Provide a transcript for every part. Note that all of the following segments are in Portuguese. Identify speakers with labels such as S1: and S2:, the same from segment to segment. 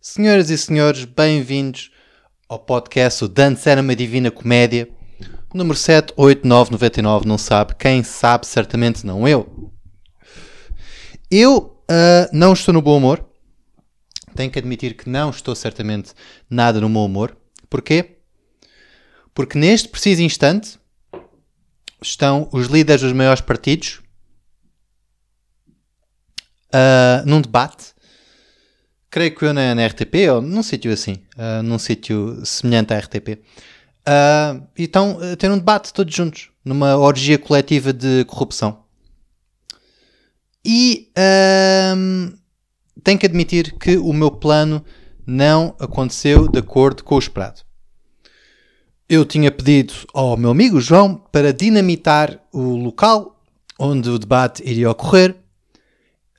S1: Senhoras e senhores, bem-vindos ao podcast O Dantes Era uma Divina Comédia, número 78999, não sabe, quem sabe certamente não eu. Eu uh, não estou no bom humor, tenho que admitir que não estou certamente nada no bom humor. Porquê? Porque neste preciso instante estão os líderes dos maiores partidos uh, num debate creio que eu na, na RTP, ou num sítio assim, uh, num sítio semelhante à RTP. E estão a ter um debate todos juntos, numa orgia coletiva de corrupção. E uh, tenho que admitir que o meu plano não aconteceu de acordo com o esperado. Eu tinha pedido ao meu amigo João para dinamitar o local onde o debate iria ocorrer.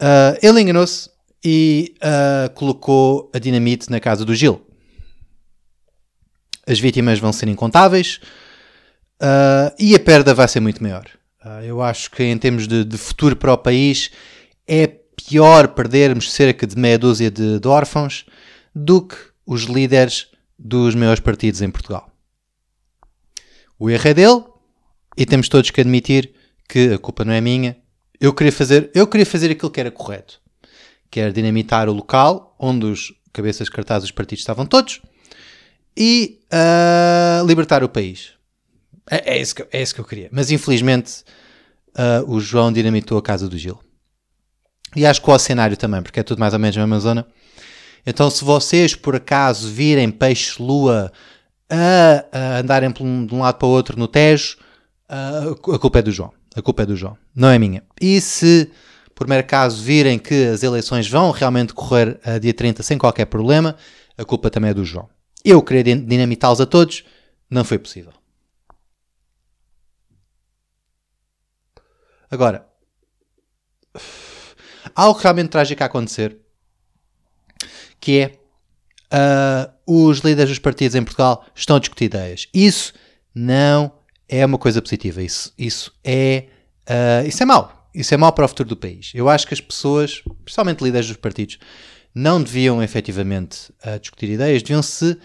S1: Uh, ele enganou-se e uh, colocou a dinamite na casa do Gil. As vítimas vão ser incontáveis uh, e a perda vai ser muito maior. Uh, eu acho que, em termos de, de, futuro para o país, é pior perdermos cerca de meia dúzia de, de órfãos do que os líderes dos maiores partidos em Portugal. O erro é dele e temos todos que admitir que a culpa não é minha. Eu queria fazer, eu queria fazer aquilo que era correto quer dinamitar o local onde os cabeças de cartaz dos partidos estavam todos e uh, libertar o país. É, é, isso que, é isso que eu queria. Mas infelizmente uh, o João dinamitou a casa do Gil. E acho que o cenário também, porque é tudo mais ou menos a mesma zona. Então, se vocês por acaso virem peixe-lua a, a, andarem de um lado para o outro no Tejo, uh, a culpa é do João. A culpa é do João, não é minha. E se por mero caso virem que as eleições vão realmente correr a dia 30 sem qualquer problema, a culpa também é do João. Eu queria dinamitá-los a todos, não foi possível. Agora, há algo realmente trágico a acontecer, que é uh, os líderes dos partidos em Portugal estão a discutir ideias. Isso não é uma coisa positiva. Isso, isso, é, uh, isso é mau isso é mau para o futuro do país. Eu acho que as pessoas, principalmente líderes dos partidos, não deviam efetivamente uh, discutir ideias, deviam se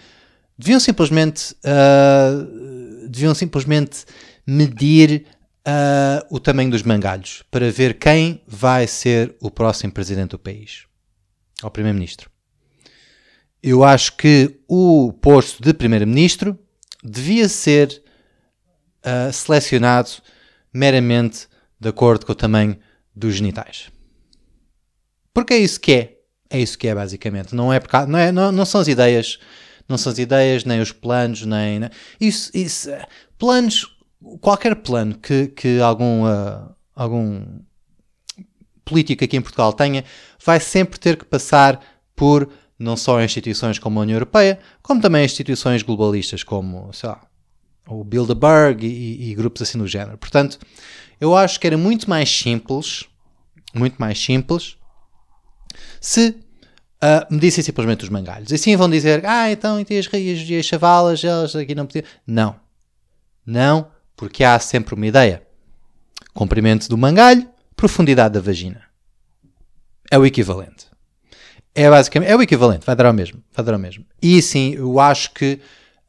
S1: deviam simplesmente uh, deviam simplesmente medir uh, o tamanho dos mangalhos para ver quem vai ser o próximo presidente do país, ao primeiro-ministro. Eu acho que o posto de primeiro-ministro devia ser selecionado meramente de acordo com o tamanho dos genitais. Porque é isso que é. É isso que é, basicamente. Não, é, não, é, não, não são as ideias, não são as ideias, nem os planos, nem isso, isso, planos, qualquer plano que, que algum, uh, algum político aqui em Portugal tenha, vai sempre ter que passar por não só instituições como a União Europeia, como também instituições globalistas como, sei lá, o Bilderberg e, e, grupos assim do género. Portanto, eu acho que era muito mais simples, muito mais simples, se uh, me dissem simplesmente os mangalhos. Assim vão dizer, ah, então e as, e as chavalas, elas aqui não podiam. Não. Não, porque há sempre uma ideia. Comprimento do mangalho, profundidade da vagina. É o equivalente. É basicamente, é o equivalente, vai dar ao mesmo, vai dar ao mesmo. E sim, eu acho que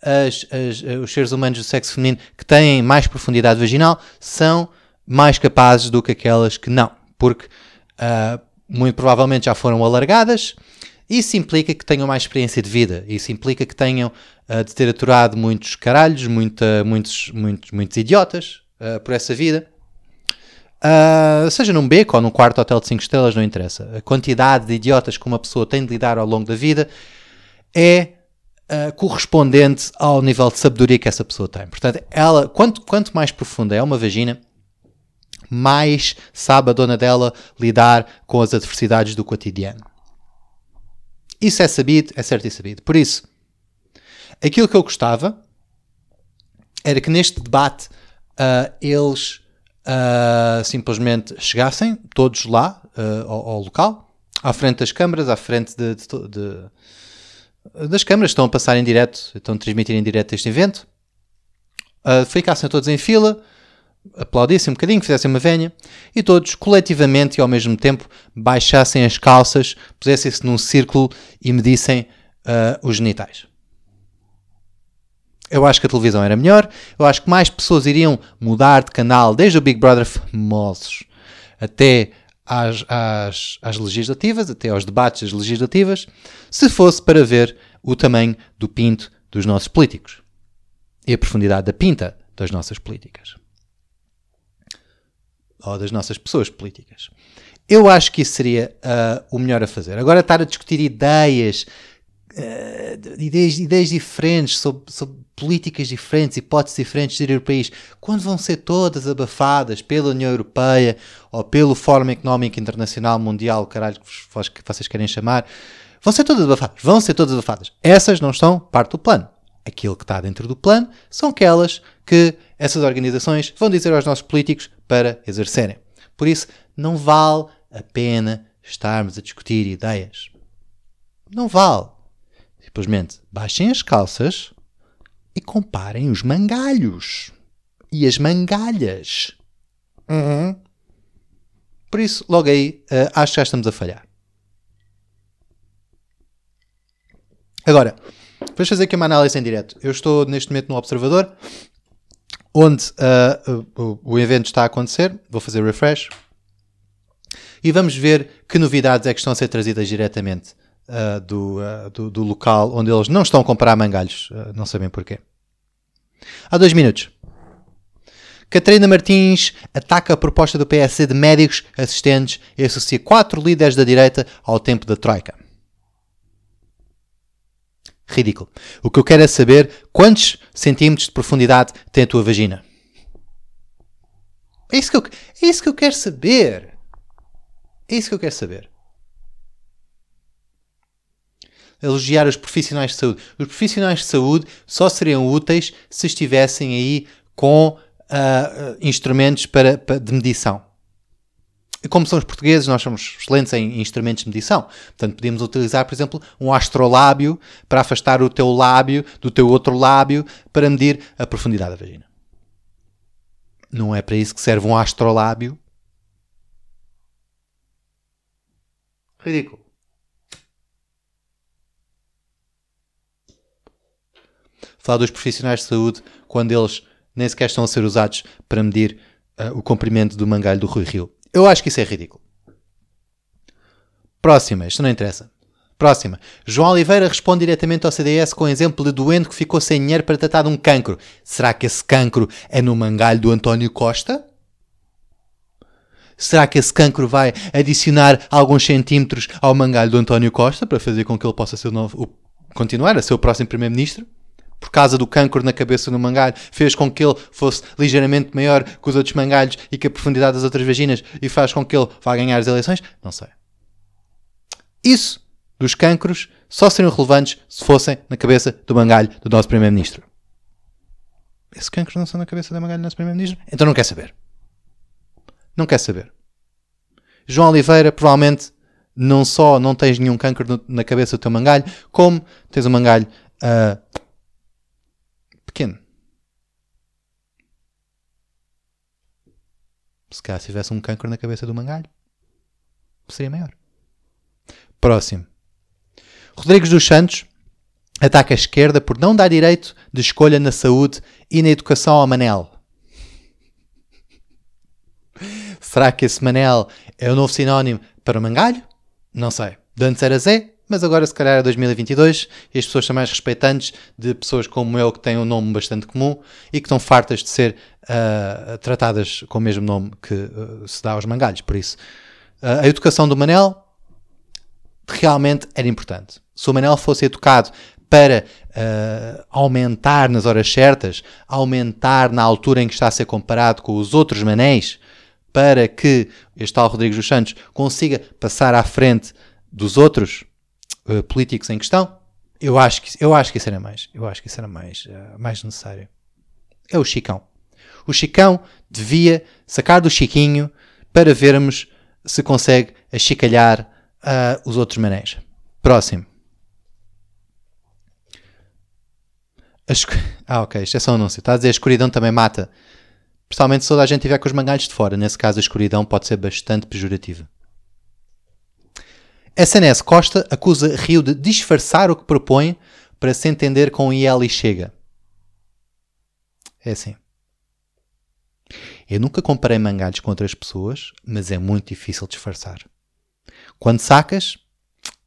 S1: as, as, os seres humanos do sexo feminino que têm mais profundidade vaginal são mais capazes do que aquelas que não, porque uh, muito provavelmente já foram alargadas. Isso implica que tenham mais experiência de vida. Isso implica que tenham uh, de ter aturado muitos caralhos, muita, muitos, muitos, muitos idiotas uh, por essa vida. Uh, seja num beco ou num quarto hotel de 5 estrelas, não interessa. A quantidade de idiotas que uma pessoa tem de lidar ao longo da vida é uh, correspondente ao nível de sabedoria que essa pessoa tem. Portanto, ela, quanto, quanto mais profunda é uma vagina, mais sabe a dona dela lidar com as adversidades do cotidiano. Isso é sabido, é certo e sabido. Por isso, aquilo que eu gostava era que neste debate uh, eles uh, simplesmente chegassem todos lá uh, ao, ao, local, à frente das câmaras, à frente de, de, de, das câmaras que estão a passar em direto, estão a transmitir em direto este evento. Ficassem todos em fila, aplaudissem um bocadinho, fizessem uma venha e todos coletivamente e ao mesmo tempo baixassem as calças, pusessem-se num círculo e medissem uh, os genitais. Eu acho que a televisão era melhor, eu acho que mais pessoas iriam mudar de canal, desde o Big Brother famosos até às, às, às legislativas, até aos debates legislativas, se fosse para ver o tamanho do pinto dos nossos políticos e a profundidade da pinta das nossas políticas ou das nossas pessoas políticas. Eu acho que isso seria uh, o melhor a fazer. Agora, estar a discutir ideias, uh, ideias, ideias diferentes sobre, sobre, políticas diferentes, hipóteses diferentes de ir ao país, quando vão ser todas abafadas pela União Europeia ou pelo Fórum Económico Internacional Mundial, caralho que vocês querem chamar, vão ser todas abafadas. Vão ser todas abafadas. Essas não estão parte do plano. Aquilo que está dentro do plano são aquelas que essas organizações vão dizer aos nossos políticos para exercerem. Por isso, não vale a pena estarmos a discutir ideias. Não vale. Simplesmente baixem as calças e comparem os mangalhos e as mangalhas. Uhum. Por isso, logo aí, uh, acho que já estamos a falhar. Agora, vamos fazer aqui uma análise em direto. Eu estou neste momento no Observador onde uh, o, o, evento está a acontecer. Vou fazer refresh. E vamos ver que novidades é que estão a ser trazidas diretamente uh, do, uh, do, do, local onde eles não estão a comprar mangalhos. não sabem porquê. Há dois minutos. Catarina Martins ataca a proposta do PSD de médicos assistentes e associa quatro líderes da direita ao tempo da Troika. Ridículo. O que eu quero é saber quantos centímetros de profundidade tem a tua vagina. É isso que eu, é isso que eu quero saber. É isso que eu quero saber. Elogiar os profissionais de saúde. Os profissionais de saúde só seriam úteis se estivessem aí com uh, instrumentos para, para, de medição como somos portugueses, nós somos excelentes em instrumentos de medição. Portanto, podíamos utilizar, por exemplo, um astrolábio para afastar o teu lábio do teu outro lábio para medir a profundidade da vagina. Não é para isso que serve um astrolábio. Ridículo. Falar dos profissionais de saúde quando eles nem sequer estão a ser usados para medir uh, o comprimento do mangalho do Rui Rio. Eu acho que isso é ridículo. Próxima, isto não interessa. Próxima. João Oliveira responde diretamente ao CDS com exemplo de doente que ficou sem dinheiro para tratar de um cancro. Será que esse cancro é no mangalho do António Costa? Será que esse cancro vai adicionar alguns centímetros ao mangalho do António Costa para fazer com que ele possa ser o novo, o, continuar a ser o próximo Primeiro-Ministro? Por causa do cancro na cabeça do mangalho, fez com que ele fosse ligeiramente maior que os outros mangalhos e que a profundidade das outras vaginas e faz com que ele vá ganhar as eleições? Não sei. Isso dos cancros só seriam relevantes se fossem na cabeça do mangalho do nosso Primeiro-Ministro. Esse cancro não são na cabeça do mangalho do nosso Primeiro-Ministro? Então não quer saber. Não quer saber. João Oliveira provavelmente não só não tens nenhum cancro na cabeça do teu mangalho, como tens um mangalho uh, pequeno. Se calhar se tivesse um cancro na cabeça do mangalho, seria maior. Próximo. Rodrigues dos Santos ataca a esquerda por não dar direito de escolha na saúde e na educação ao Manel. Será que esse Manel é o novo sinónimo para o mangalho? Não sei. De antes era Zé, mas agora se calhar é 2022 e as pessoas são mais respeitantes de pessoas como eu que têm um nome bastante comum e que estão fartas de ser uh, tratadas com o mesmo nome que uh, se dá aos mangalhos. Por isso, uh, a educação do Manel realmente era importante. Se o Manel fosse educado para aumentar nas horas certas, aumentar na altura em que está a ser comparado com os outros manéis, para que este tal Rodrigues dos Santos consiga passar à frente dos outros, uh, políticos em questão, eu acho que, eu acho que isso era mais. Eu acho que isso era mais, uh, mais necessário. É o Chicão. O Chicão devia sacar do Chiquinho para vermos se consegue achicalhar uh, os outros manés. Próximo. Escu... Ah, ok, isto é só um anúncio. Está a dizer a escuridão também mata. Principalmente se toda a gente estiver com os mangalhos de fora. Nesse caso, a escuridão pode ser bastante pejorativa. SNS Costa acusa Rio de disfarçar o que propõe para se entender com IL e Chega. É assim. Eu nunca comparei mangalhos com outras pessoas, mas é muito difícil disfarçar. Quando sacas,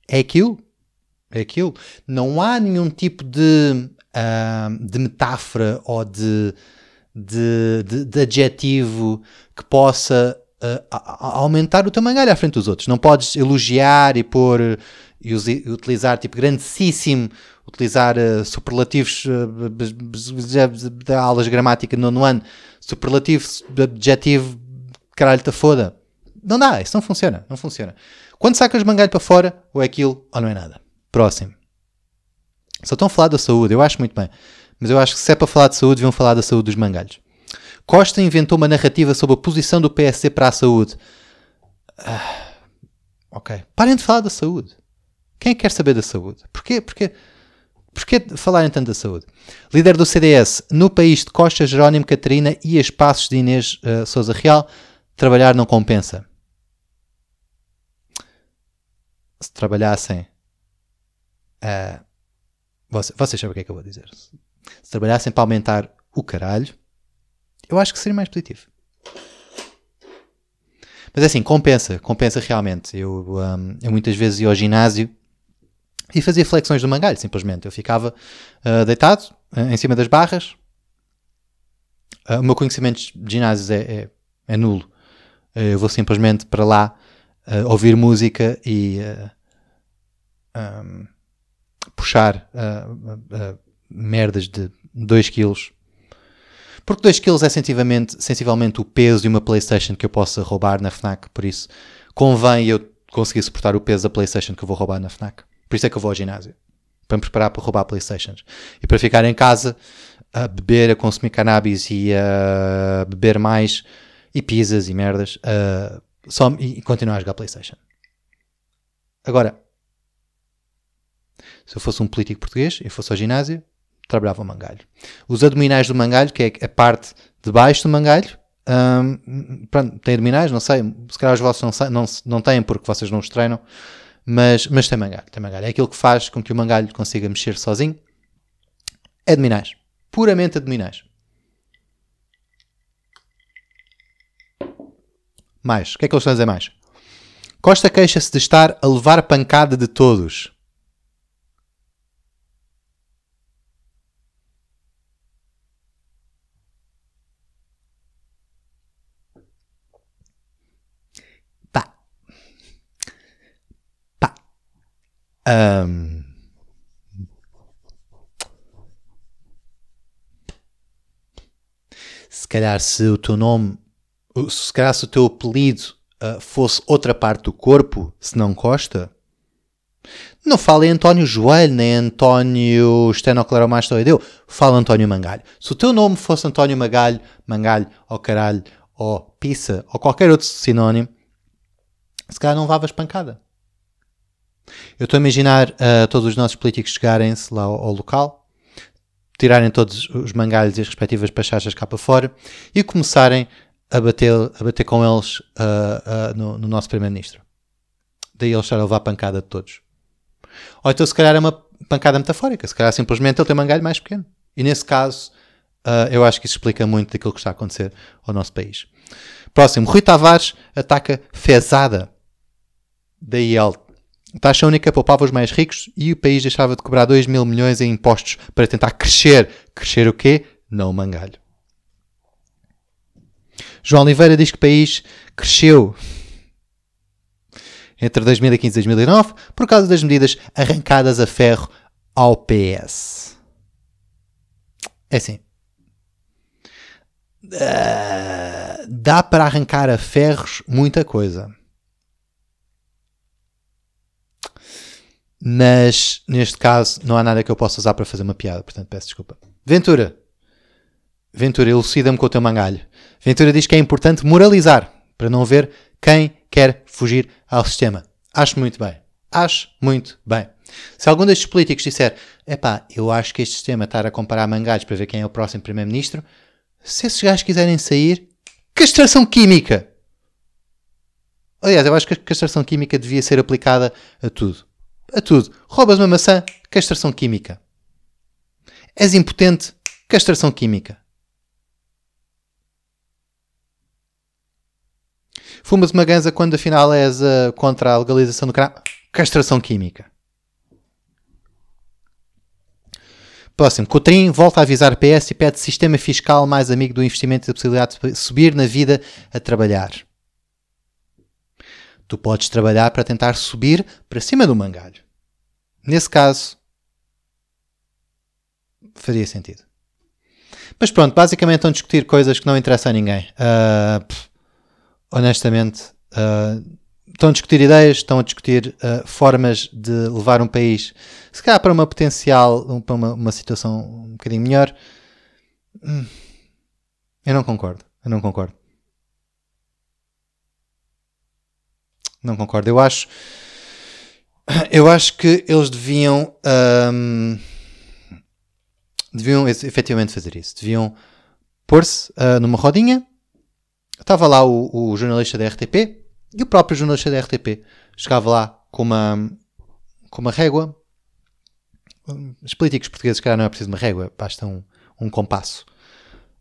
S1: é aquilo. É aquilo. Não há nenhum tipo de, uh, de metáfora ou de, de, de, de adjetivo que possa aumentar o teu mangalho à frente dos outros. Não podes elogiar e pôr e utilizar tipo grandíssimo, utilizar uh, superlativos uh, da aulas de gramática no nono ano, superlativo, adjetivo, caralho, ta foda. Não dá, isso não funciona, não funciona. Quando sacas mangalho para fora, ou é aquilo ou não é nada. Próximo. Só estão a falar da saúde, eu acho muito bem. Mas eu acho que se é para falar de saúde, deviam falar da saúde dos mangalhos. Costa inventou uma narrativa sobre a posição do PSD para a saúde. Ah, ok. Parem de falar da saúde. Quem é que quer saber da saúde? Porquê? Porquê? Porquê falarem tanto da saúde? Líder do CDS, no país de Costa, Jerónimo Catarina e a espaços de Inês uh, Souza Real, trabalhar não compensa. Se trabalhassem. Uh, vocês, vocês sabem o que é que eu vou dizer. Se trabalhassem para aumentar o caralho, eu acho que seria mais positivo. Mas assim, compensa, compensa realmente. Eu, um, eu muitas vezes ia ao ginásio e fazia flexões do mangalho, simplesmente. Eu ficava uh, deitado uh, em cima das barras. Uh, o meu conhecimento de ginásios é, é, é nulo. eu vou simplesmente para lá ouvir música e um, puxar merdas de 2 quilos. Porque 2 quilos é sensivelmente, sensivelmente o peso de uma Playstation que eu possa roubar na FNAC, por isso convém eu conseguir suportar o peso da Playstation que eu vou roubar na FNAC. Por isso é que eu vou ao ginásio. Para me preparar para roubar Playstations. E para ficar em casa a beber, a consumir cannabis e a beber mais e pizzas e merdas só, e continuar a jogar Playstation. Agora, se eu fosse um político português e fosse ao ginásio, trabalhava o mangalho. Os abdominais do mangalho, que é a parte de baixo do mangalho, um, pronto, tem abdominais, não sei, se calhar os vossos não, não, não têm porque vocês não os treinam, mas, mas tem mangalho, tem mangalho. É aquilo que faz com que o mangalho consiga mexer sozinho. Abdominais. Puramente abdominais. Mais. O que é que eles estão a dizer mais? Costa queixa-se de estar a levar pancada de todos. Um, se calhar se o teu nome, se calhar se o teu apelido uh, fosse outra parte do corpo, se não Costa, não fala em António Joelho, nem António Estenoclaromastoideu, fala António Mangalho. Se o teu nome fosse António Magalho, Mangalho, ou caralho, ou pizza, ou qualquer outro sinónimo, se calhar não levavas pancada. Eu estou a imaginar uh, todos os nossos políticos chegarem-se lá ao, ao, local, tirarem todos os mangalhos e as respectivas pachachas cá para fora e começarem a bater, a bater com eles uh, uh, no, no, nosso Primeiro-Ministro. Daí ele estar a levar a pancada de todos. Ou então, se calhar, é uma pancada metafórica. Se calhar, simplesmente, ele tem um mangalho mais pequeno. E nesse caso, eu acho que isso explica muito daquilo que está a acontecer ao nosso país. Próximo, Rui Tavares ataca Fezada. Daí ele taxa única poupava os mais ricos e o país deixava de cobrar 2 mil milhões em impostos para tentar crescer. Crescer o quê? Não mangalho. João Oliveira diz que o país cresceu entre 2015 e 2009 por causa das medidas arrancadas a ferro ao PS. É assim. Uh, dá para arrancar a ferros muita coisa. Mas neste caso não há nada que eu possa usar para fazer uma piada, portanto peço desculpa. Ventura. Ventura, elucida-me com o teu mangalho. Ventura diz que é importante moralizar para não ver quem quer fugir ao sistema. Acho muito bem. Acho muito bem. Se algum destes políticos disser, epá, eu acho que este sistema estar a comparar mangalhos para ver quem é o próximo primeiro-ministro, se esses gajos quiserem sair, castração química! Aliás, eu acho que a castração química devia ser aplicada a tudo. A tudo. Roubas uma maçã, castração química. És impotente, castração química. Fumas uma ganza quando afinal és uh, contra a legalização do crime, castração química. Próximo. Cotrim volta a avisar PS e pede sistema fiscal mais amigo do investimento e da possibilidade de subir na vida a trabalhar. Tu podes trabalhar para tentar subir para cima do mangalho. Nesse caso, faria sentido. Mas pronto, basicamente estão a discutir coisas que não interessam a ninguém. Uh, pff, honestamente, uh, estão a discutir ideias, estão a discutir uh, formas de levar um país, se calhar para uma potencial, para uma, uma situação um bocadinho melhor. Hum, eu não concordo. Eu não concordo. Não concordo. Eu acho. Eu acho que eles deviam. Um, deviam efetivamente fazer isso. Deviam pôr-se uh, numa rodinha. Estava lá o, o jornalista da RTP e o próprio jornalista da RTP chegava lá com uma, com uma régua. Os políticos portugueses, cara, não é preciso uma régua, basta um, um compasso.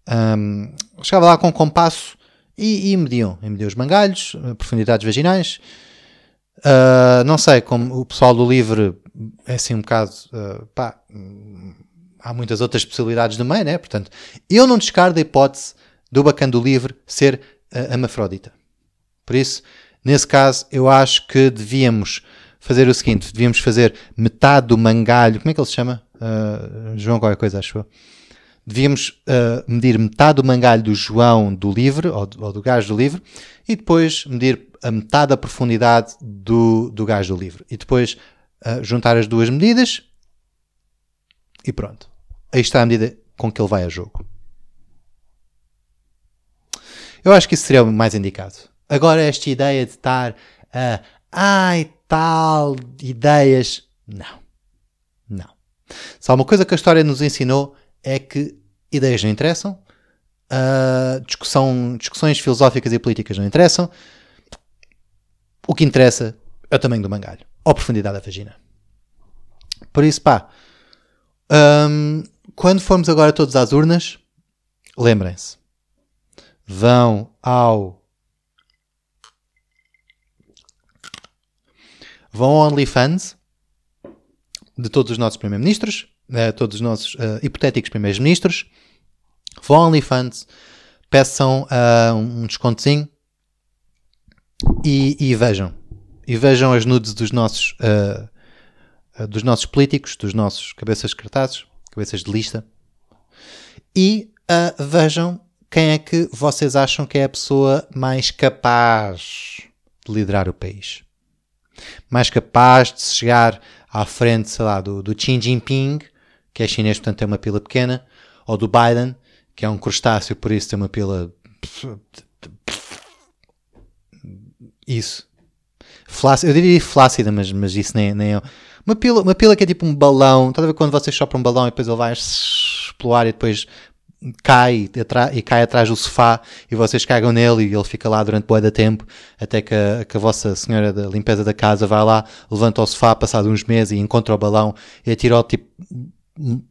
S1: Um, chegava lá com um compasso e, e mediam. E mediam os mangalhos, profundidades vaginais. Uh, não sei, como o pessoal do Livre é assim um bocado. Uh, pá, há muitas outras possibilidades no meio, né? Portanto, eu não descarto a hipótese do bacana do Livre ser uh, amafrodita. Por isso, nesse caso, eu acho que devíamos fazer o seguinte: devíamos fazer metade do mangalho. Como é que ele se chama? Uh, João, qualquer coisa, acho eu. Devíamos uh, medir metade do mangalho do João do livre, ou do, ou do gajo do livre, e depois medir a metade da profundidade do, do gajo do livre. E depois uh, juntar as duas medidas e pronto. Aí está a medida com que ele vai a jogo. Eu acho que isso seria o mais indicado. Agora, esta ideia de estar a. ai, tal, ideias. Não. Não. Só uma coisa que a história nos ensinou é que ideias não interessam, uh, discussão, discussões filosóficas e políticas não interessam. O que interessa é o tamanho do mangalho, ou a profundidade da vagina. Por isso, pá, um, quando formos agora todos às urnas, lembrem-se, vão ao vão ao OnlyFans de todos os nossos primeiros-ministros, uh, todos os nossos uh, hipotéticos primeiros-ministros, vão ao OnlyFans, peçam uh, um descontozinho e, e, vejam. E vejam as nudes dos nossos, dos nossos políticos, dos nossos cabeças de cartazes, cabeças de lista, e vejam quem é que vocês acham que é a pessoa mais capaz de liderar o país. Mais capaz de chegar à frente, sei lá, do, do Xi Jinping, que é chinês, portanto tem uma pila pequena, ou do Biden, que é um crustáceo, por isso tem uma pila. Isso. Flácida, eu diria flácida, mas, mas isso nem, nem é. Uma pila, uma pila que é tipo um balão. Estás a ver quando vocês sopram um balão e depois ele vai explorar e depois cai e cai atrás do sofá e vocês cagam nele e ele fica lá durante boa da tempo até que a, que a, vossa senhora da limpeza da casa vai lá, levanta o sofá passado uns meses e encontra o balão e atira-o tipo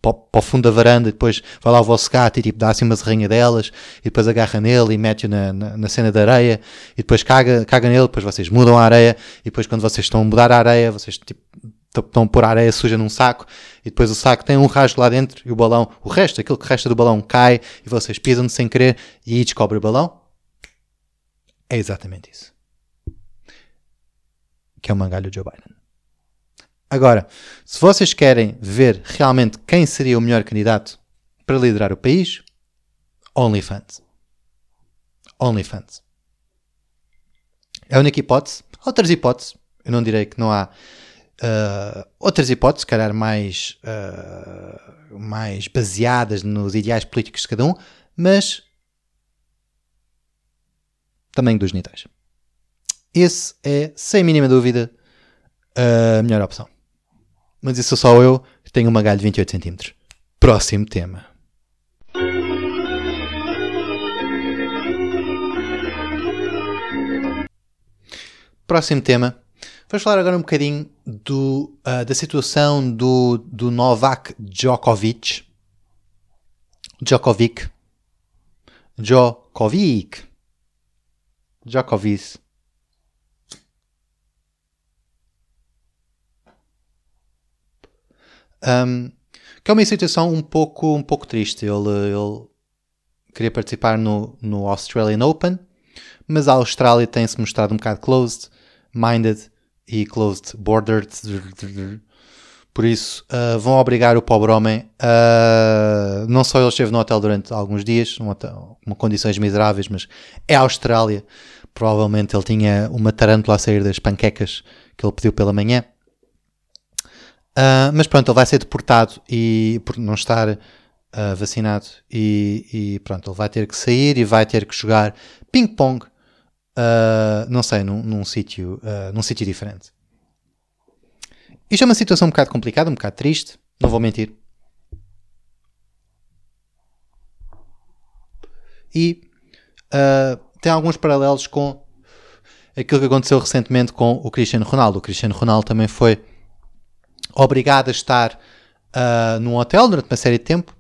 S1: para, o fundo da varanda e depois vai lá o vosso gato e tipo dá assim uma serrinha delas e depois agarra nele e mete-o na, na, na, cena da areia e depois caga, caga nele, depois vocês mudam a areia e depois quando vocês estão a mudar a areia vocês tipo estão a pôr a areia suja num saco e depois o saco tem um rasgo lá dentro e o balão, o resto, aquilo que resta do balão cai e vocês pisam sem querer e aí descobre o balão. É exatamente isso. Que é o mangalho Joe Biden. Agora, se vocês querem ver realmente quem seria o melhor candidato para liderar o país, OnlyFans. OnlyFans. É a única hipótese. Outras hipóteses. Eu não direi que não há Uh, outras hipóteses, se calhar mais, uh, mais baseadas nos ideais políticos de cada um, mas tamanho dos genitais. Esse é, sem mínima dúvida, a melhor opção. Mas isso só eu, tenho uma galho de 28 cm. Próximo tema. Próximo tema. Vamos falar agora um bocadinho do, uh, da situação do, do Novak Djokovic. Djokovic. Djokovic. Djokovic. Um, que é uma situação um pouco, um pouco triste. Ele, ele queria participar no, no Australian Open, mas a Austrália tem-se mostrado um bocado closed minded e closed bordered. Por isso, uh, vão obrigar o pobre homem a. Não só ele esteve no hotel durante alguns dias, um com condições miseráveis, mas é a Austrália. Provavelmente ele tinha uma tarântula a sair das panquecas que ele pediu pela manhã. Uh, mas pronto, ele vai ser deportado e por não estar uh, vacinado e, e, pronto, ele vai ter que sair e vai ter que jogar ping-pong uh, não sei, num, num sítio num sítio diferente. Isto é uma situação um bocado complicada, um bocado triste, não vou mentir. E tem alguns paralelos com aquilo que aconteceu recentemente com o Cristiano Ronaldo. O Cristiano Ronaldo também foi obrigado a estar uh, num hotel durante uma série de tempo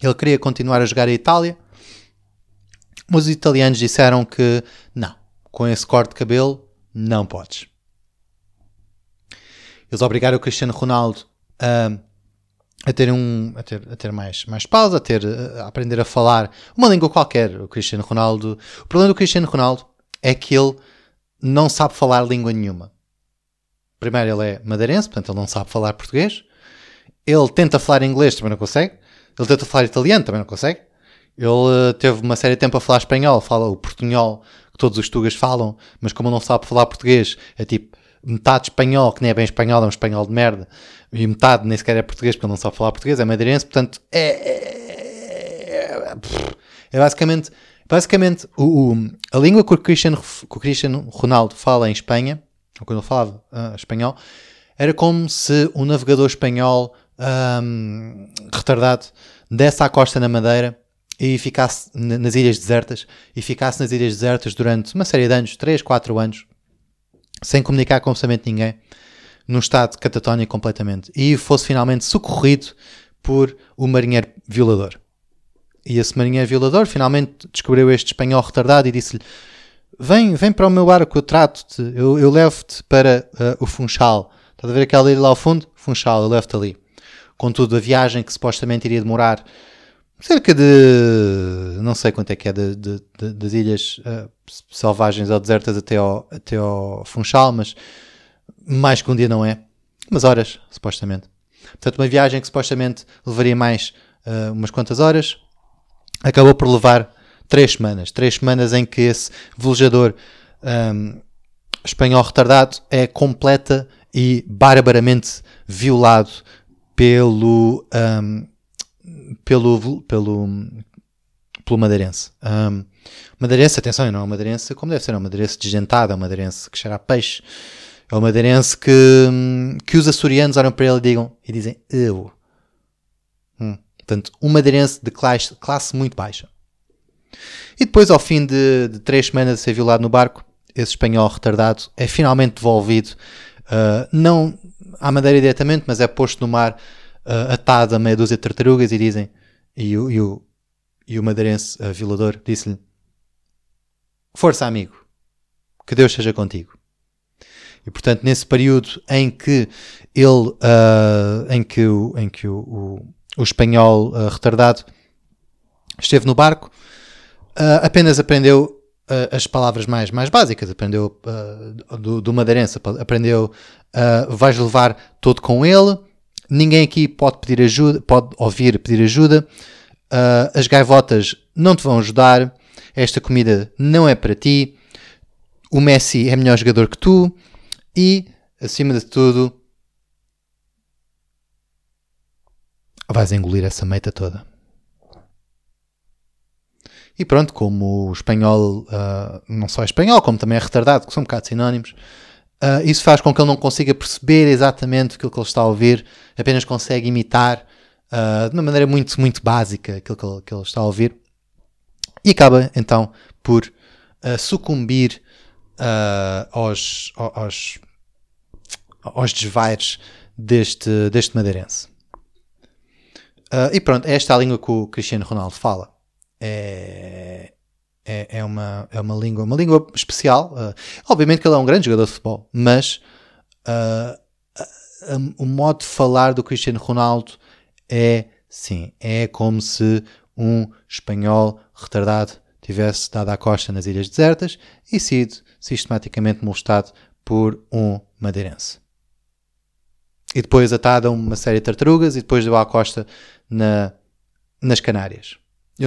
S1: Ele queria continuar a jogar a Itália, mas os italianos disseram que não, com esse corte de cabelo não podes. Eles obrigaram o Cristiano Ronaldo a, a ter, um, a ter, a ter mais, mais pausa, a, ter, a aprender a falar uma língua qualquer. O Cristiano Ronaldo. O problema do Cristiano Ronaldo é que ele não sabe falar língua nenhuma. Primeiro, ele é madeirense, portanto, ele não sabe falar português. Ele tenta falar inglês, também não consegue. Ele tenta falar italiano, também não consegue. Ele uh, teve uma série de tempo a falar espanhol, fala o portunhol que todos os tugas falam, mas como não sabe falar português, é tipo metade espanhol, que nem é bem espanhol, é um espanhol de merda, e metade nem sequer é português porque ele não sabe falar português, é madeirense, portanto é. É, é basicamente. Basicamente, o, o, a língua que o, Cristiano, que o Ronaldo fala em Espanha, ou quando ele falava uh, espanhol, era como se um navegador espanhol um, retardado desse à costa na Madeira e ficasse nas ilhas desertas e ficasse nas ilhas desertas durante uma série de anos, 3, 4 anos, sem comunicar com absolutamente ninguém, num estado catatónico completamente, e fosse finalmente socorrido por o marinheiro violador. E esse marinheiro violador finalmente descobriu este espanhol retardado e disse-lhe: Vem, vem para o meu barco, eu trato-te, eu, eu levo-te para uh, o Funchal. Estás a ver aquela ilha lá ao fundo? Funchal, eu levo-te ali. Contudo, a viagem que supostamente iria demorar cerca de. não sei quanto é que é, de, de, de, das ilhas uh, selvagens ou desertas até ao, até ao Funchal, mas mais que um dia não é. Umas horas, supostamente. Portanto, uma viagem que supostamente levaria mais uh, umas quantas horas, acabou por levar três semanas. Três semanas em que esse velejador um, espanhol retardado é completa e barbaramente violado pelo, um, pelo, pelo, pelo madeirense. Um, madeirense, atenção, não é um madeirense como deve ser, é um madeirense desdentado, é um madeirense que cheira a peixe, é um madeirense que, que os açorianos olham para ele e, digam, e dizem eu. Portanto, um madeirense de classe, classe muito baixa. E depois, ao fim de, de, três semanas de ser violado no barco, esse espanhol retardado é finalmente devolvido, uh, não à madeira diretamente, mas é posto no mar uh, atado a meia dúzia de tartarugas e dizem, e o, e o, e o madeirense uh, violador disse-lhe, força amigo, que Deus seja contigo. E portanto, nesse período em que ele, em que o, em que o, o, o espanhol uh, retardado esteve no barco, uh, apenas aprendeu as palavras mais, mais básicas, aprendeu do, do madeirense, aprendeu vais levar todo com ele. Ninguém aqui pode pedir ajuda, pode ouvir pedir ajuda. As gaivotas não te vão ajudar. Esta comida não é para ti. O Messi é melhor jogador que tu. E, acima de tudo, vais engolir essa meita toda. E pronto, como o espanhol uh, não só é espanhol, como também é retardado, que são um bocado sinónimos, uh, isso faz com que ele não consiga perceber exatamente aquilo que ele está a ouvir, apenas consegue imitar uh, de uma maneira muito, muito básica aquilo que ele, que ele, está a ouvir e acaba então por sucumbir aos, aos, aos desvaires deste, deste madeirense. E pronto, é esta a língua que o Cristiano Ronaldo fala é, é, é, uma, é uma língua, uma língua especial. Uh, obviamente que ele é um grande jogador de futebol, mas uh, uh, o modo de falar do Cristiano Ronaldo é, sim, é como se um espanhol retardado tivesse dado à costa nas ilhas desertas e sido sistematicamente molestado por um madeirense. E depois atado a uma série de tartarugas e depois deu à costa na, nas Canárias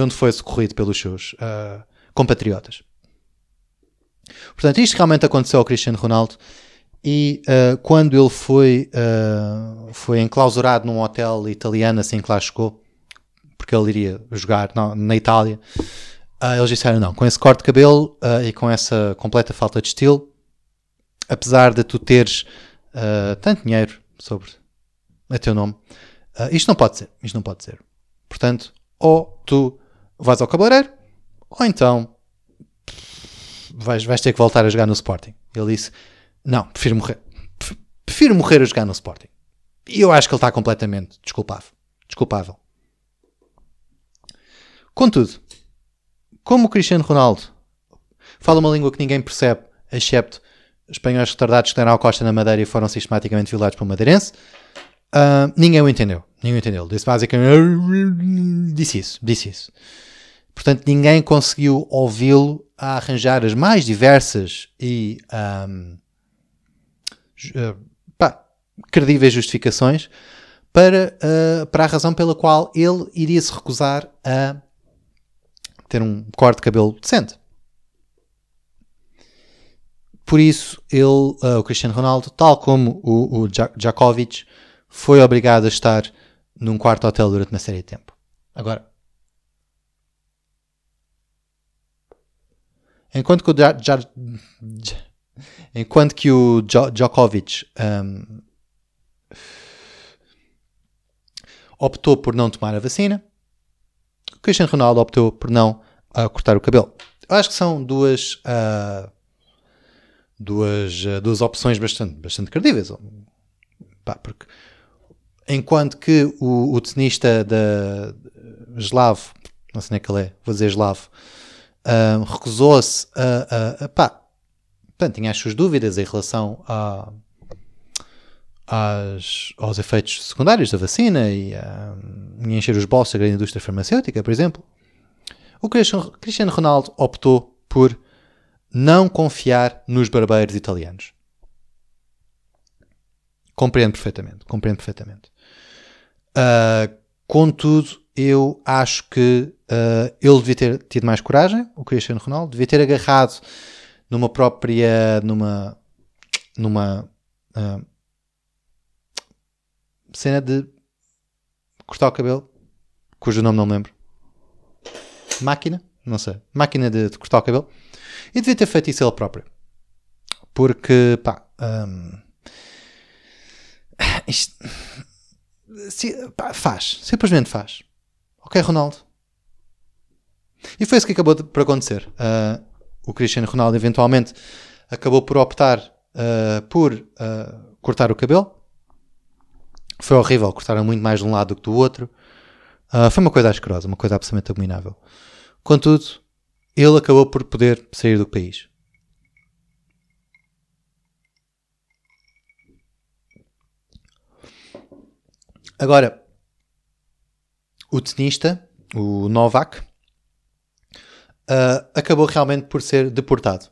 S1: onde foi socorrido pelos seus uh, compatriotas. Portanto, isto realmente aconteceu ao Cristiano Ronaldo e uh, quando ele foi, uh, foi enclausurado num hotel italiano assim que lá chegou, porque ele iria jogar na, na Itália, eles disseram não, com esse corte de cabelo e com essa completa falta de estilo, apesar de tu teres tanto dinheiro sobre a teu nome, isto não pode ser, isto não pode ser. Portanto, ou tu vais ao cabeleireiro, ou então vais, vais ter que voltar a jogar no Sporting. Ele disse: Não, prefiro morrer. Prefiro morrer a jogar no Sporting. E eu acho que ele está completamente desculpável. Desculpável. Contudo, como o Cristiano Ronaldo fala uma língua que ninguém percebe, excepto espanhóis retardados que deram à costa na Madeira e foram sistematicamente violados um madeirense, uh, ninguém o entendeu. Ninguém o entendeu. Disse basicamente. Disse isso, disse isso. Portanto, ninguém conseguiu ouvi-lo a arranjar as mais diversas e um, eh, pá, credíveis justificações para, uh, para a razão pela qual ele iria se recusar a ter um corte de cabelo decente. Por isso, ele, uh, o Cristiano Ronaldo, tal como o, o Djokovic, foi obrigado a estar num quarto hotel durante uma série de tempo. Agora, Enquanto que o, enquanto que o Djokovic um, optou por não tomar a vacina, o Cristiano Ronaldo optou por não uh, cortar o cabelo. Eu acho que são duas, uh, duas, uh, duas opções bastante, bastante credíveis. Pá, porque enquanto que o, o tenista da Eslavo, não sei nem que ele é, vou dizer Eslavo, uh, recusou-se a, a, a pá, portanto, tinha as suas dúvidas em relação a, aos efeitos secundários da vacina e a, encher os bolsos da indústria farmacêutica, por exemplo. O Cristiano Ronaldo optou por não confiar nos barbeiros italianos. Compreendo perfeitamente, compreendo perfeitamente. Uh, contudo, eu acho que uh, ele devia ter tido mais coragem, o Cristiano Ronaldo, devia ter agarrado numa própria, numa, numa uh, cena de cortar o cabelo, cujo nome não me lembro. Máquina? Não sei. Máquina de, de cortar o cabelo. E devia ter feito isso ele próprio. Porque, pá, um, isto, se, pá, faz. Simplesmente faz. Ok, Ronaldo. E foi isso que acabou de, por acontecer. Uh, o Cristiano Ronaldo eventualmente acabou por optar uh, por uh, cortar o cabelo. Foi horrível, cortaram muito mais de um lado do que do outro. foi uma coisa asquerosa, uma coisa absolutamente abominável. Contudo, ele acabou por poder sair do país. Agora, o tenista, o Novak, uh, acabou realmente por ser deportado.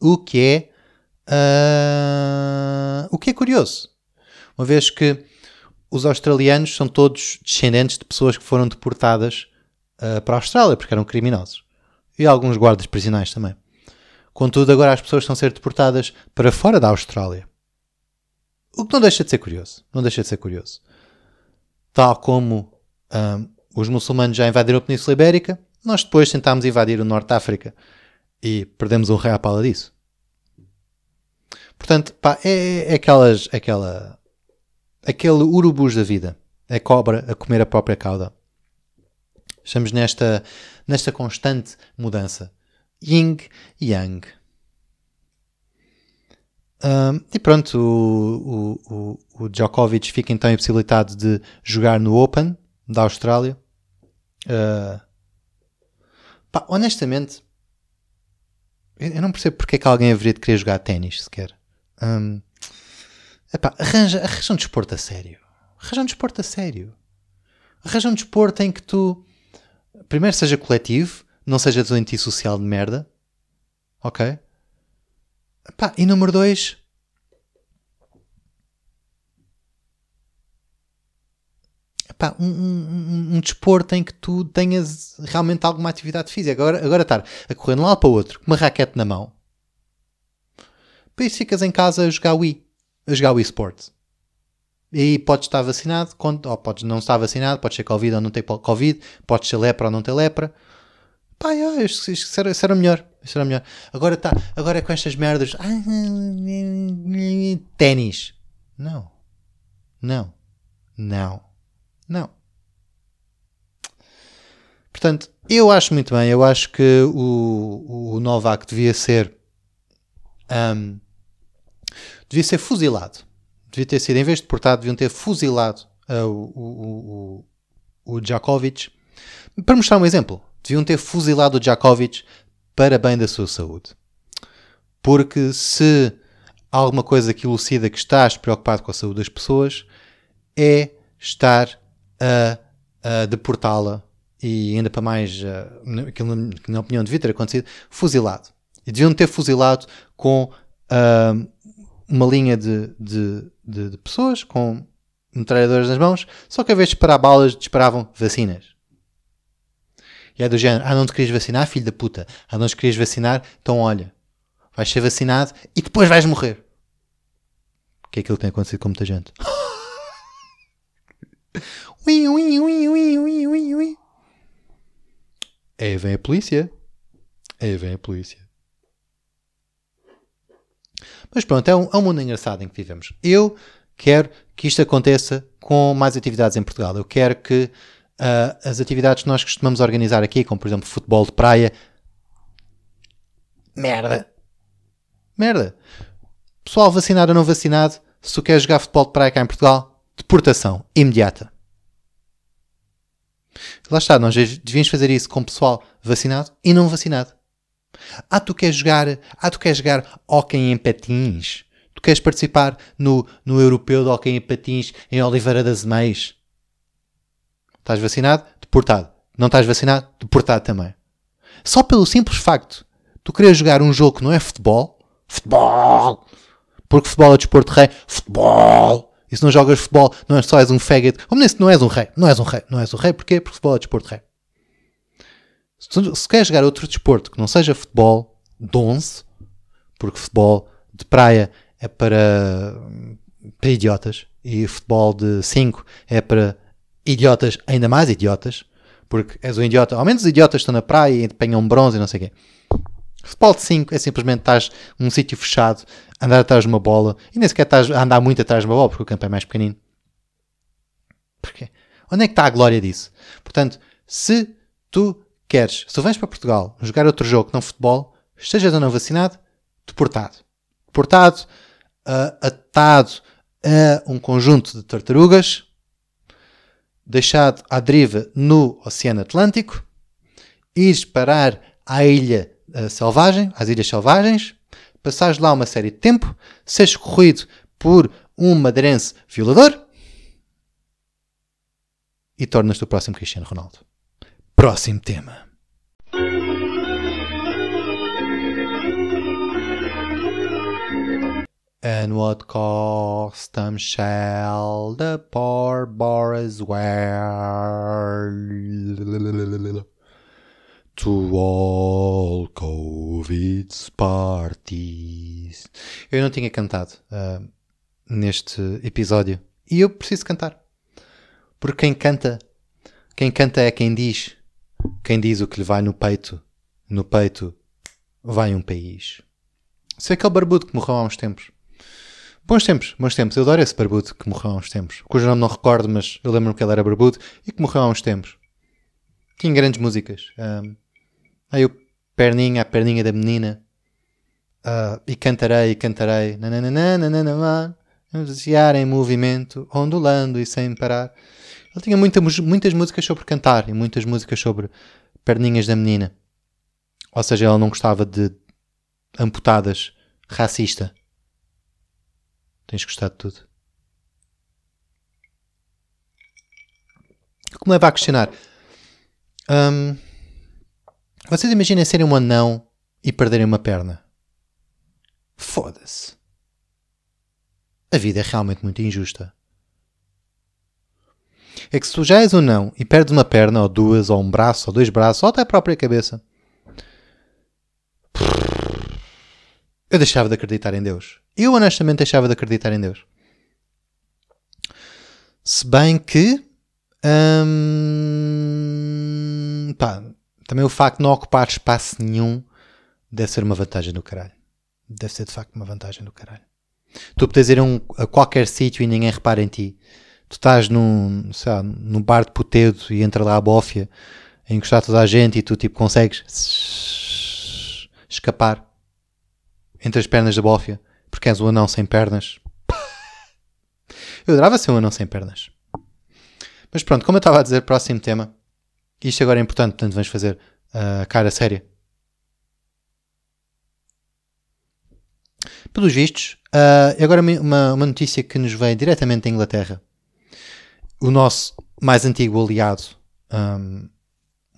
S1: O que é. Uh, o que é curioso. Uma vez que os australianos são todos descendentes de pessoas que foram deportadas uh, para a Austrália porque eram criminosos. E alguns guardas prisionais também. Contudo, agora as pessoas estão a ser deportadas para fora da Austrália. O que não deixa de ser curioso. Não deixa de ser curioso tal como um, os muçulmanos já invadiram a Península Ibérica, Nós depois tentámos invadir o Norte de África e perdemos um rei à pala disso. Portanto, pá, é, é aquelas, aquela, aquele urubus da vida. É cobra a comer a própria cauda. Estamos nesta, nesta constante mudança. Yin e Yang. E pronto, o, o, o, Djokovic fica então impossibilitado de jogar no Open da Austrália. Uh, pá, honestamente, eu não percebo porque é que alguém haveria de querer jogar ténis sequer. Um, epá, arranja, arranja um desporto a sério. Arranja um desporto a sério. Arranja um desporto em que tu, primeiro, seja coletivo, não seja doente social de merda. Ok? Epá, e número dois, Epá, um, um, um, desporto em que tu tenhas realmente alguma atividade física. Agora, agora estar a correr de um lado para o outro com uma raquete na mão, depois ficas em casa a jogar Wii, a jogar Wii Sports. E podes estar vacinado, ou podes não estar vacinado, podes ser Covid ou não ter Covid, podes ser lepra ou não ter lepra. Pá, yeah, isso, isso, era, isso era melhor. Isso era melhor. Agora está, agora é com estas merdas. Ténis. Não. Não. Não. Não. Portanto, eu acho muito bem. Eu acho que o, o Novak devia ser. Um, devia ser fuzilado. Devia ter sido, em vez de deportado, deviam ter fuzilado uh, o, o, o, o Djokovic. Para mostrar um exemplo, deviam ter fuzilado o Djokovic para bem da sua saúde. Porque se há alguma coisa que elucida que estás preocupado com a saúde das pessoas, é estar a, a deportá-la e ainda para mais, uh, aquilo que na opinião devia ter acontecido, fuzilado. E deviam ter fuzilado com uh, uma linha de, de, de, de, pessoas com metralhadoras nas mãos, só que a vez de disparar balas, disparavam vacinas. E é do género, ah, não te querias vacinar, filho da puta. Ah, não te querias vacinar, então olha, vais ser vacinado e depois vais morrer. Que é aquilo que tem acontecido com muita gente. ui, ui, ui, ui, ui, ui, ui. Aí vem a polícia. Aí vem a polícia. Mas pronto, é um, é um mundo engraçado em que vivemos. Eu quero que isto aconteça com mais atividades em Portugal. Eu quero que uh, as atividades que nós costumamos organizar aqui, como por exemplo futebol de praia, merda. Merda. Pessoal vacinado ou não vacinado, se tu queres jogar futebol de praia cá em Portugal, deportação imediata. Lá está, nós devíamos fazer isso com pessoal vacinado e não vacinado. Ah, tu queres jogar, ah, tu queres jogar hockey em patins? Tu queres participar no, no europeu de hockey em patins em Oliveira das Meias? Estás vacinado? Deportado. Não estás vacinado? Deportado também. Só pelo simples facto tu querer jogar um jogo que não é futebol, futebol, porque futebol é desporto de rei, futebol, e se não jogas futebol, não é só és um faggot, como nem se não és um rei, não és um rei, não és um rei, porquê? Porque futebol é desporto de rei. Se, se queres jogar outro desporto que não seja futebol de 11, porque futebol de praia é para, para idiotas e futebol de 5 é para idiotas ainda mais idiotas, porque és um idiota, ao menos os idiotas estão na praia e empenham bronze e não sei o quê. Futebol de 5 é simplesmente estás num sítio fechado, andar atrás de uma bola, e nem sequer estás a andar muito atrás de uma bola, porque o campo é mais pequenino. Porquê? Onde é que está a glória disso? Portanto, se tu queres, se vens para Portugal jogar outro jogo que não futebol, estejas ou não vacinado, deportado. Deportado, uh, atado a um conjunto de tartarugas, deixado à deriva no Oceano Atlântico, ires parar à ilha uh, selvagem, às ilhas selvagens, passares lá uma série de tempo, seres corrido por um madeirense violador e tornas-te o próximo Cristiano Ronaldo. Próximo tema. And what custom shall the poor boys wear to all COVID's parties? Eu não tinha cantado uh, neste episódio e eu preciso cantar. Porque quem canta, quem canta é quem diz quem diz o que lhe vai no peito, no peito vai um país. Sei aquele barbudo que morreu há uns tempos. Bons tempos, bons tempos. Eu adoro esse barbudo que morreu há uns tempos. Cujo nome não recordo, mas eu lembro-me que ele era barbudo e que morreu há uns tempos. Tinha grandes músicas. Um, aí o Perninha, a Perninha da Menina. Uh, e cantarei, e cantarei. Nananana, Vamos em movimento, ondulando e sem parar. Ele tinha muita, muitas músicas sobre cantar e muitas músicas sobre perninhas da menina. Ou seja, ela não gostava de amputadas, racista. Tens gostado de tudo. O que me leva a questionar? Um, vocês imaginem serem um anão e perderem uma perna. Foda-se. A vida é realmente muito injusta. É que se tu já és um não e perdes uma perna, ou duas, ou um braço, ou dois braços, ou até a própria cabeça, eu deixava de acreditar em Deus. Eu honestamente deixava de acreditar em Deus. Se bem que. Hum, pá, também o facto de não ocupar espaço nenhum deve ser uma vantagem do caralho. Deve ser de facto uma vantagem do caralho. Tu podes ir a, um, a qualquer sítio e ninguém repara em ti. Tu estás num, sei lá, num bar de putedo e entra lá a bófia a encostar toda a gente e tu tipo consegues escapar entre as pernas da bófia porque és um anão sem pernas. Eu adorava ser um anão sem pernas. Mas pronto, como eu estava a dizer, próximo tema. Isto agora é importante, portanto vamos fazer uh, cara séria. Pelos vistos, uh, agora uma, uma notícia que nos veio diretamente da Inglaterra. O nosso mais antigo aliado. Um,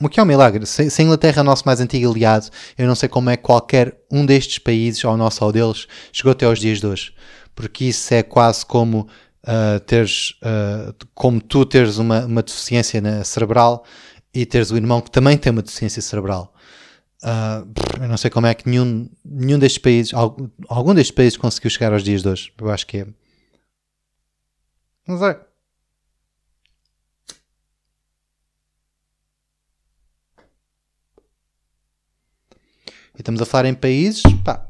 S1: o que é um milagre. Se, a Inglaterra é o nosso mais antigo aliado, eu não sei como é que qualquer um destes países, ou nosso ou deles, chegou até aos dias de hoje. Porque isso é quase como uh, teres, uh, como tu teres uma, uma deficiência cerebral e teres o irmão que também tem uma deficiência cerebral. Uh, eu não sei como é que nenhum, nenhum destes países, algum, algum destes países conseguiu chegar aos dias de hoje. Eu acho que é. Não sei. E estamos a falar em países, pá,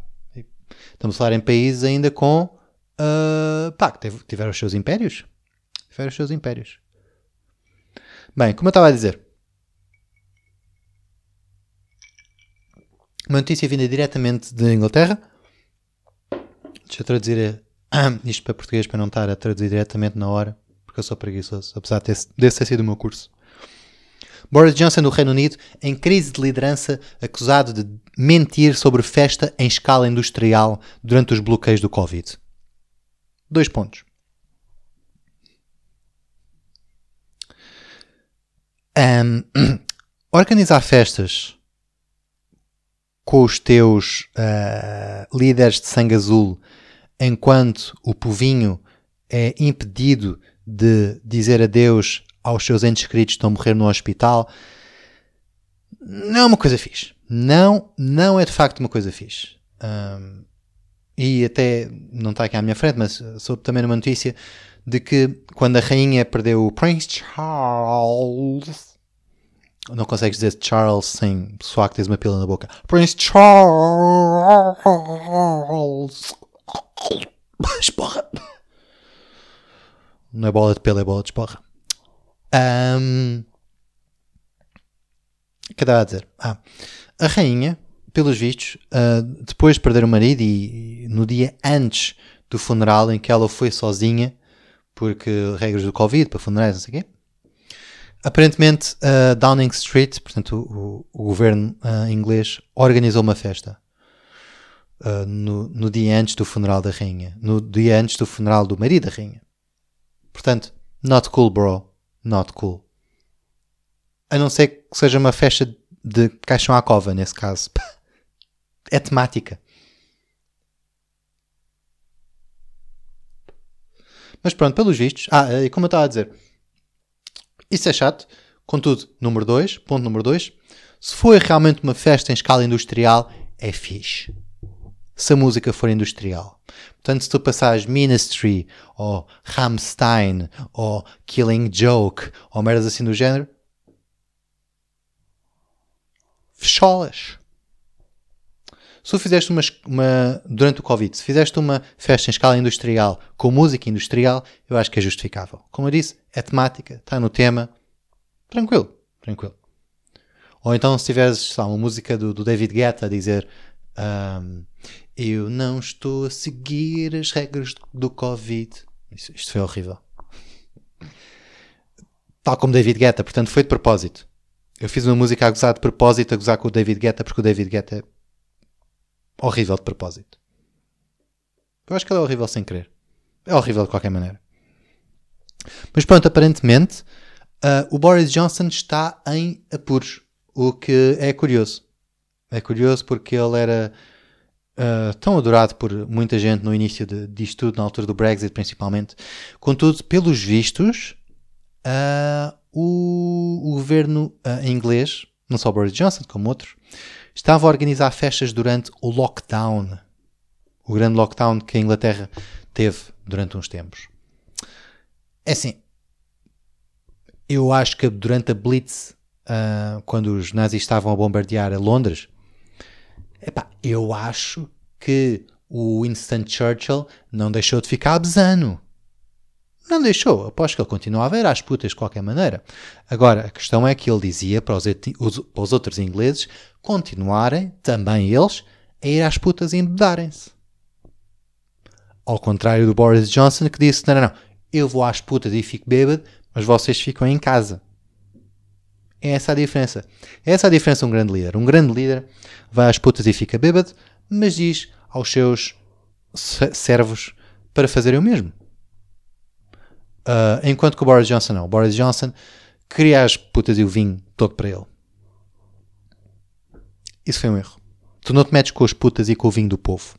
S1: estamos a falar em países ainda com, uh, pá, que tiveram os seus impérios. Tiveram os seus impérios. Bem, como eu estava a dizer, Uma notícia vinda diretamente de Inglaterra. Deixa eu traduzir isto para português para não estar a traduzir diretamente na hora, porque eu sou preguiçoso, apesar desse, desse ter sido o meu curso. Boris Johnson do Reino Unido em crise de liderança, acusado de mentir sobre festa em escala industrial durante os bloqueios do Covid. Dois pontos. Um, organizar festas com os teus uh, líderes de sangue azul, enquanto o povinho é impedido de dizer adeus aos seus entes queridos que estão a morrer no hospital, não é uma coisa fixe. Não, não é de facto uma coisa fixe. Um, e até não está aqui à minha frente, mas soube também numa notícia de que quando a rainha perdeu o Prince Charles não consegues dizer Charles sem soar que tens uma pila na boca. Prince Charles. Esporra. Não é bola de pelo, é bola de esporra. Um, que estava a dizer? Ah, a rainha, pelos vistos, uh, depois de perder o marido e, e, no dia antes do funeral em que ela foi sozinha, porque regras do Covid para funerais, não sei o quê, Aparentemente, uh, Downing Street, portanto, o, o governo uh, inglês, organizou uma festa no, no, dia antes do funeral da rainha. No dia antes do funeral do marido da rainha. Portanto, not cool, bro. Not cool. A não ser que seja uma festa de caixão à cova, nesse caso. é temática. Mas pronto, pelos vistos. Ah, e como eu estava a dizer isso é chato. Contudo, número 2, ponto número 2, se for realmente uma festa em escala industrial, é fixe. Se a música for industrial. Portanto, se tu passares Ministry, ou Rammstein, ou Killing Joke, ou merdas assim do género, fecholas. Se tu fizeste uma, uma, durante o Covid, se fizeste uma festa em escala industrial com música industrial, eu acho que é justificável. Como eu disse, é temática, está no tema, tranquilo, tranquilo. Ou então se tiveres sabe, uma música do, do, David Guetta a dizer um, eu não estou a seguir as regras do Covid. Isto, isto foi horrível. Tal como David Guetta, portanto foi de propósito. Eu fiz uma música a gozar de propósito, a gozar com o David Guetta, porque o David Guetta é horrível de propósito. Eu acho que ele é horrível sem querer. É horrível de qualquer maneira. Mas pronto, aparentemente uh, o Boris Johnson está em apuros. O que é curioso. É curioso porque ele era uh, tão adorado por muita gente no início de, disto tudo, na altura do Brexit principalmente. Contudo, pelos vistos, uh, o, o, governo uh, inglês, não só Boris Johnson, como outros, estava a organizar festas durante o lockdown. O grande lockdown que a Inglaterra teve durante uns tempos. É assim, eu acho que durante a Blitz uh, quando os nazis estavam a bombardear a Londres, epá, eu acho que o Winston Churchill não deixou de ficar besano. Não deixou, aposto que ele continuava a ir às putas de qualquer maneira. Agora, a questão é que ele dizia para os, para os outros ingleses continuarem, também eles, a ir às putas e embedarem-se. Ao contrário do Boris Johnson que disse: não, não, não, eu vou às putas e fico bêbado, mas vocês ficam em casa. É essa a diferença. É essa a diferença de um grande líder. Um grande líder vai às putas e fica bêbado, mas diz aos seus servos para fazerem o mesmo. Uh, enquanto que o Boris Johnson não. O Boris Johnson queria as putas e o vinho todo para ele. Isso foi um erro. Tu não te metes com as putas e com o vinho do povo.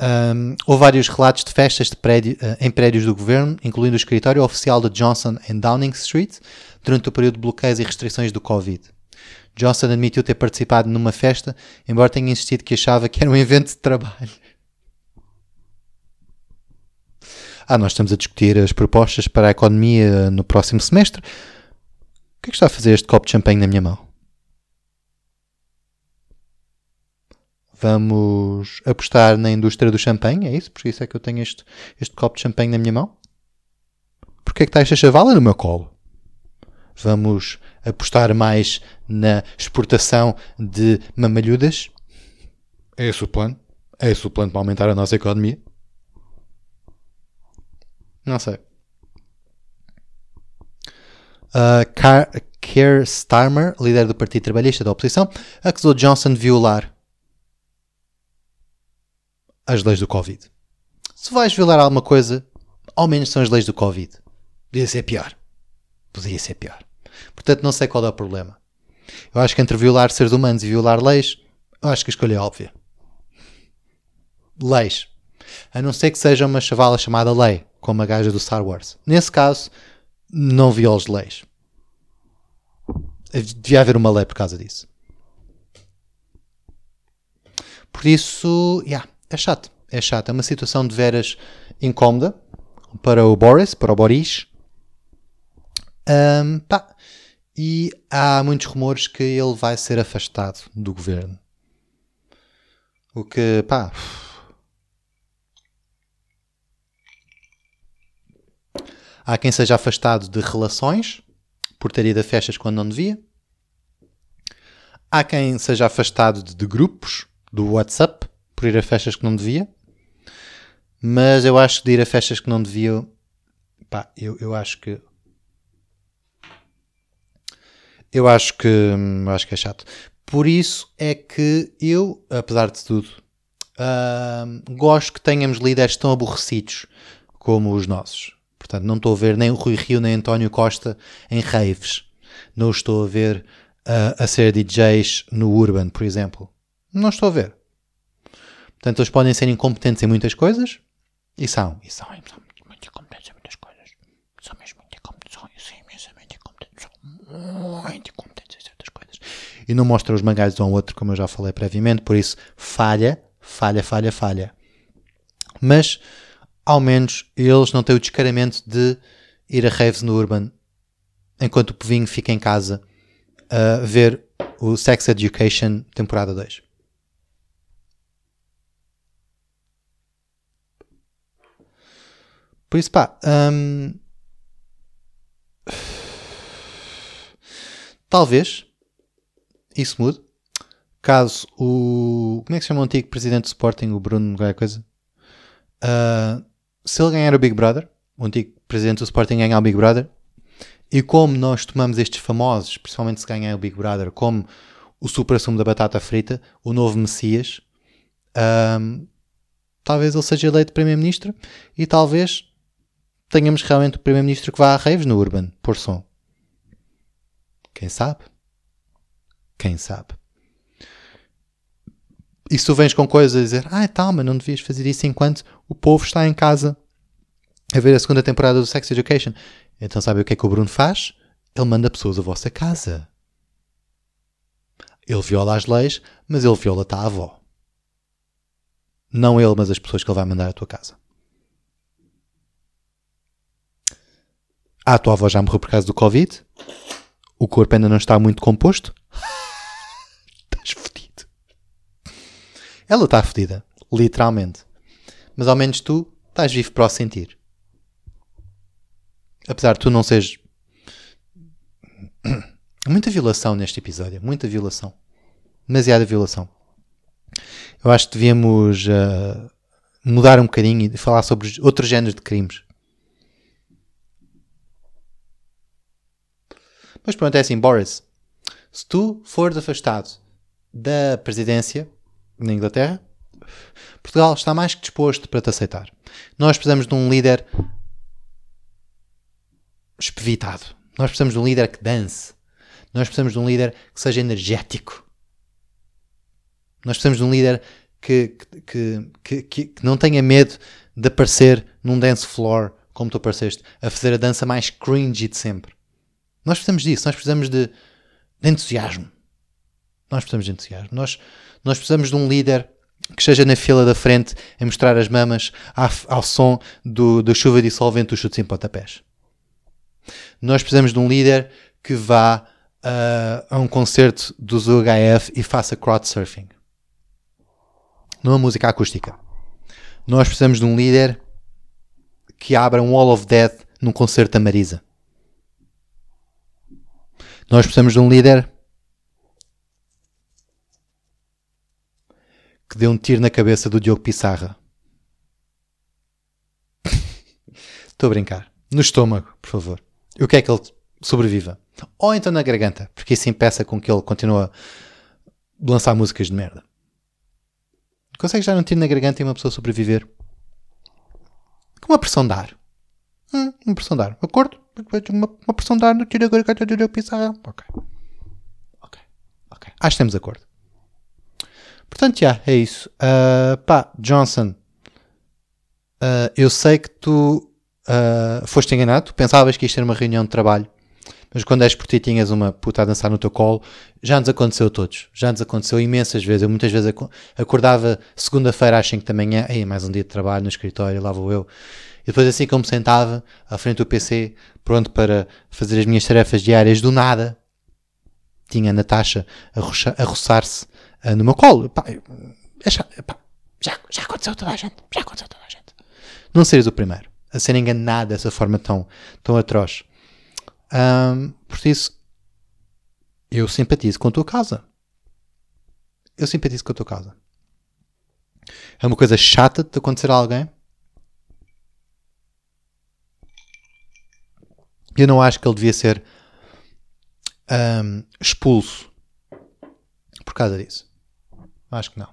S1: Um, houve vários relatos de festas de prédio, uh, em prédios do governo, incluindo o escritório oficial de Johnson em Downing Street, durante o período de bloqueios e restrições do Covid. Johnson admitiu ter participado numa festa, embora tenha insistido que achava que era um evento de trabalho. Ah, nós estamos a discutir as propostas para a economia no próximo semestre. O que é que está a fazer este copo de champanhe na minha mão? Vamos apostar na indústria do champanhe, é isso? Por isso é que eu tenho este, este copo de champanhe na minha mão? Porquê é que está esta chavala no meu colo? Vamos apostar mais na exportação de mamalhudas? É esse o plano? É esse o plano para aumentar a nossa economia? Não sei. Uh, Keir Starmer, líder do Partido Trabalhista da oposição, acusou Johnson de violar as leis do Covid. Se vais violar alguma coisa, ao menos são as leis do Covid. Podia ser pior. Podia ser pior. Portanto, não sei qual é o problema. Eu acho que entre violar seres humanos e violar leis, eu acho que a escolha é óbvia. Leis. A não ser que seja uma chavala chamada lei, como a gaja do Star Wars. Nesse caso, não violes leis. Devia haver uma lei por causa disso. Por isso, yeah, é chato. É chato. É uma situação de veras incómoda para o Boris, para o Boris. Um, pá. E há muitos rumores que ele vai ser afastado do governo. O que, pá. Há quem seja afastado de relações por ter ido a festas quando não devia. Há quem seja afastado de, de grupos do WhatsApp por ir a festas que não devia. Mas eu acho que de ir a festas que não devia, pá, eu, eu acho que eu acho que eu acho que é chato. Por isso é que eu, apesar de tudo, uh, gosto que tenhamos líderes tão aborrecidos como os nossos. Portanto, não estou a ver nem o Rui Rio nem António Costa em raves. Não estou a ver uh, a ser DJs no Urban, por exemplo. Não estou a ver. Portanto, eles podem ser incompetentes em muitas coisas, e são, e são, e são muito incompetentes em muitas coisas. São mesmo muito incompetentes, são imensamente incompetentes, são muito incompetentes em certas coisas. E não mostram os mangás de um ao outro, como eu já falei previamente, por isso, falha, falha, falha, falha. Mas, ao menos, eles não têm o descaramento de ir a raves no Urban, enquanto o povinho fica em casa uh, ver o Sex Education temporada 2. Por isso, pá, hum, talvez isso mude. Caso o. Como é que se chama o antigo presidente do Sporting, o Bruno, qualquer coisa? Uh, se ele ganhar o Big Brother, o antigo presidente do Sporting ganhar o Big Brother, e como nós tomamos estes famosos, principalmente se ganhar o Big Brother, como o supra-sumo da batata frita, o novo Messias, um, talvez ele seja eleito Primeiro-Ministro e talvez tenhamos realmente o Primeiro-Ministro que vá a raves no Urban, por som. Quem sabe? Quem sabe? E se tu vens com coisas a dizer, ah, tal, mas não devias fazer isso enquanto o povo está em casa a ver a segunda temporada do Sex Education. Então sabe o que é que o Bruno faz? Ele manda pessoas à vossa casa. Ele viola as leis, mas ele viola-te a avó. Não ele, mas as pessoas que ele vai mandar à tua casa. Ah, a tua avó já morreu por causa do Covid? O corpo ainda não está muito composto? Estás fodido. Ela está fodida, literalmente. Mas ao menos tu estás vivo para o sentir. Apesar de tu não seres. Muita violação neste episódio, muita violação. Demasiada violação. Eu acho que devíamos uh, mudar um bocadinho e falar sobre outros géneros de crimes. Mas pronto, é assim, Boris. Se tu fores afastado da presidência na Inglaterra, Portugal está mais que disposto para te aceitar. Nós precisamos de um líder espevitado. Nós precisamos de um líder que dance. Nós precisamos de um líder que seja energético. Nós precisamos de um líder que, que, que, que, que não tenha medo de aparecer num dance floor como tu apareceste, a fazer a dança mais cringy de sempre. Nós precisamos disso, nós precisamos de, de entusiasmo. Nós precisamos de entusiasmo. Nós, nós precisamos de um líder que esteja na fila da frente a mostrar as mamas ao, ao som do, da chuva dissolvente dos chutes em pontapés. Nós precisamos de um líder que vá uh, a um concerto dos UHF e faça crowdsurfing. Numa música acústica. Nós precisamos de um líder que abra um Wall of Death num concerto da Marisa. Nós precisamos de um líder que dê um tiro na cabeça do Diogo Pissarra. Estou a brincar. No estômago, por favor. E o que é que ele sobreviva? Ou então na garganta, porque isso impeça com que ele continue a lançar músicas de merda. Consegue já um tiro na garganta e uma pessoa sobreviver? Com uma pressão de ar. Hum, uma pressão de ar. Acordo? Uma, uma pressão de ar no tiro agora que eu pisar. Ok. Ok. Ok. Acho que temos acordo. Portanto, já, é isso. Uh, pá, Johnson, uh, eu sei que tu uh, foste enganado, pensavas que isto era uma reunião de trabalho, mas quando és por ti tinhas uma puta a dançar no teu colo, já nos aconteceu a todos, já nos aconteceu imensas vezes. Eu muitas vezes acordava segunda-feira às 5 da manhã, aí mais um dia de trabalho no escritório, lá vou eu depois, assim como sentava à frente do PC, pronto para fazer as minhas tarefas diárias, do nada, tinha a Natasha a, roçar-se uh, no meu colo. Pá, é já, pá, já, já aconteceu toda a gente. Já aconteceu toda a gente. Não seres o primeiro a ser enganado dessa forma tão, tão atroz. Um, por isso, eu simpatizo com a tua casa. Eu simpatizo com a tua casa. É uma coisa chata de acontecer a alguém Eu não acho que ele devia ser um, expulso por causa disso. Acho que não.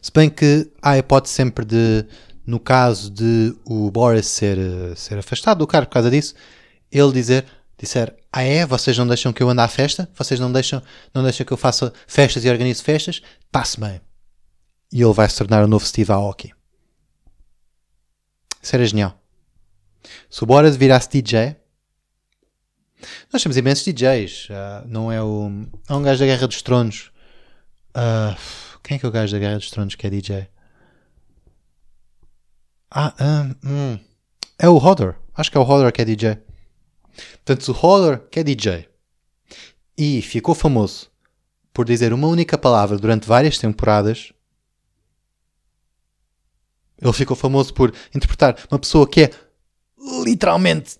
S1: Se bem que há a hipótese sempre de, no caso de o Boris ser, ser afastado do cargo por causa disso, ele dizer, disser, ah é, vocês não deixam que eu ande à festa? Vocês não deixam, não deixam que eu faça festas e organize festas? Passe bem. E ele vai se tornar o novo Steve Aoki. Isso era genial. Se o Boras virasse DJ, nós temos imensos DJs. Uh, não é o. Há um gajo da Guerra dos Tronos. Uh, quem é que é o gajo da Guerra dos Tronos que é DJ? Ah, um, hum. é o Hodor. Acho que é o Hodor que é DJ. Portanto, o Holler, que é DJ, e ficou famoso por dizer uma única palavra durante várias temporadas, ele ficou famoso por interpretar uma pessoa que é literalmente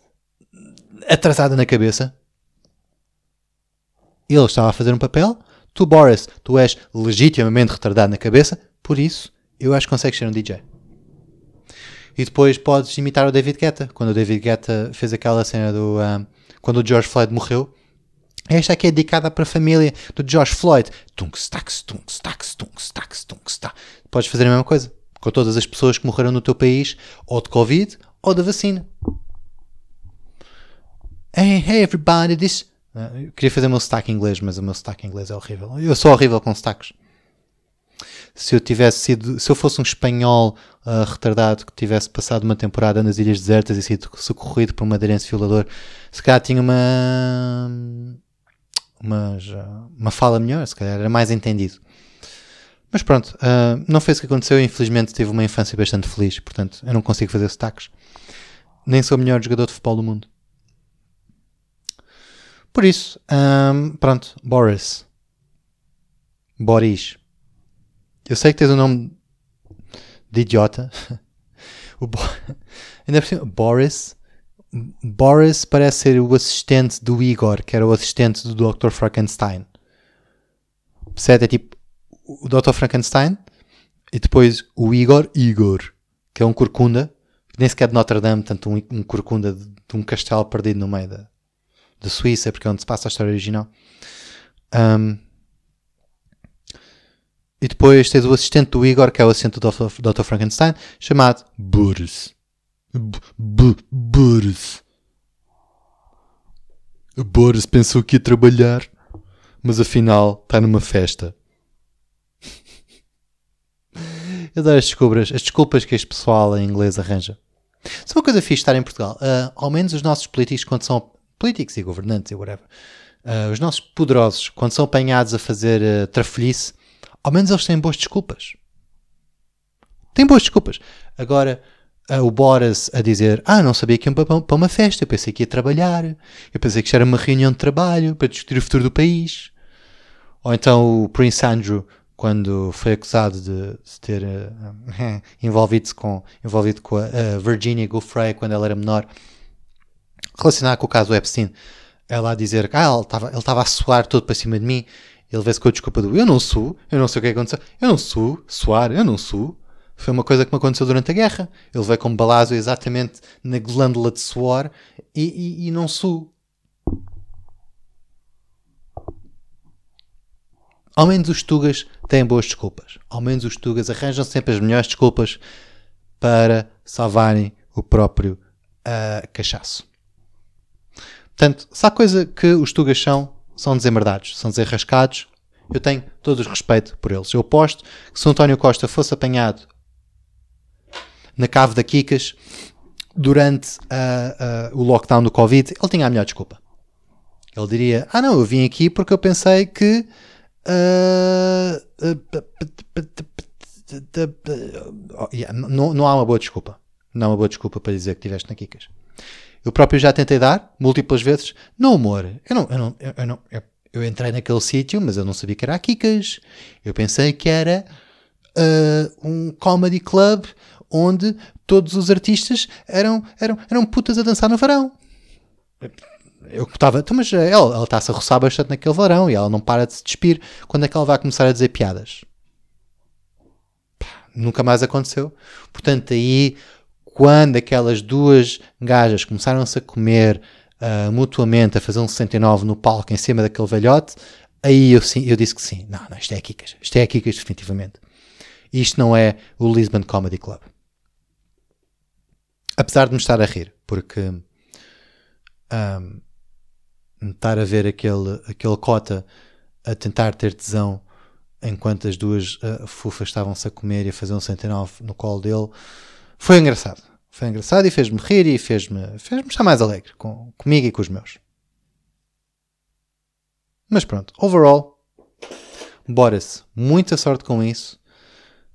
S1: atrasada na cabeça. Ele estava a fazer um papel. Tu, Boris, tu és legitimamente retardado na cabeça. Por isso, eu acho que consegues ser um DJ. E depois podes imitar o David Guetta. Quando o David Guetta fez aquela cena do... Um, quando o George Floyd morreu. Esta aqui é dedicada para a família do George Floyd. Tunks, tax, tunks, tax, tunks, tax, tunks, tax. Podes fazer a mesma coisa com todas as pessoas que morreram no teu país, ou de Covid, ou da vacina. Hey, hey everybody, this... Eu queria fazer o meu sotaque inglês, mas o meu sotaque inglês é horrível. Eu sou horrível com sotaques. Se eu tivesse sido, se eu fosse um espanhol uh, retardado que tivesse passado uma temporada nas Ilhas Desertas e sido socorrido por um madeirense violador, se calhar tinha uma, uma, uma fala melhor, se calhar era mais entendido. Mas pronto, uh, não foi isso que aconteceu. Infelizmente tive uma infância bastante feliz, portanto eu não consigo fazer sotaques. Nem sou o melhor jogador de futebol do mundo. Por isso, um, pronto, Boris. Boris. Eu sei que tens o um nome de idiota. o Bo... Ainda por cima, Boris. Boris parece ser o assistente do Igor, que era o assistente do Dr. Frankenstein. Percebe? É tipo o Dr. Frankenstein e depois o Igor, Igor, que é um corcunda, que nem sequer é de Notre Dame, tanto um, um corcunda de, de, um castelo perdido no meio da, da Suíça, porque é onde se passa a história original. Um, e depois tens o assistente do Igor, que é o assistente do Dr. Frankenstein, chamado Boris. Boris. Boris pensou que ia trabalhar, mas afinal está numa festa. Eu adoro as desculpas, as desculpas que este pessoal em inglês arranja. Só uma coisa fixe estar em Portugal. Uh, ao menos os nossos políticos, quando são políticos e governantes e whatever, uh, os nossos poderosos, quando são apanhados a fazer uh, trafolhice, ao menos eles têm boas desculpas. Têm boas desculpas. Agora, uh, o Boris a dizer: Ah, não sabia que ia para, para uma festa, eu pensei que ia trabalhar, eu pensei que isto era uma reunião de trabalho para discutir o futuro do país. Ou então o Prince Andrew quando foi acusado de, de ter uh, envolvido-se com, envolvido com a, a Virginia Giuffre quando ela era menor, relacionado com o caso Epstein, ela a dizer que ah, ele estava a suar todo para cima de mim, ele vê-se com a desculpa do eu não sou, eu não sei o que aconteceu, eu não sou, suar, eu não sou. Foi uma coisa que me aconteceu durante a guerra. Ele veio com um balazo exatamente na glândula de suor e, e, e não sou. Ao menos os Tugas têm boas desculpas. Ao menos os Tugas arranjam sempre as melhores desculpas para salvarem o próprio uh, cachaço. Portanto, se há coisa que os Tugas são, são desembardados, são desenrascados, eu tenho todo o respeito por eles. Eu aposto que se o António Costa fosse apanhado na cave da Kikas durante uh, uh, o lockdown do Covid, ele tinha a melhor desculpa. Ele diria: Ah, não, eu vim aqui porque eu pensei que não, não há uma boa desculpa. Não há uma boa desculpa para dizer que estiveste na Kikas. Eu próprio já tentei dar, múltiplas vezes. Não, amor, eu não, eu não, eu, não, eu, eu entrei naquele sítio, mas eu não sabia que era a Kikas. Eu pensei que era uh, um comedy club onde todos os artistas eram, eram, eram putas a dançar no verão eu estava, então, mas ela, ela está-se a roçar bastante naquele varão e ela não para de se despir. Quando é que ela vai começar a dizer piadas? Pá, nunca mais aconteceu. Portanto, aí, quando aquelas duas gajas começaram-se a comer uh, mutuamente, a fazer um 69 no palco em cima daquele velhote, aí eu, sim, eu disse que sim. Não, não, isto é Kikas. Isto é Kikas, definitivamente. Isto não é o Lisbon Comedy Club. Apesar de me estar a rir, porque. Um, estar a ver aquele, aquele cota a tentar ter tesão enquanto as duas uh, fufas estavam-se a comer e a fazer um 109 no colo dele, foi engraçado. Foi engraçado e fez-me rir e fez-me fez estar mais alegre com, comigo e com os meus. Mas pronto, overall, bora-se. Muita sorte com isso.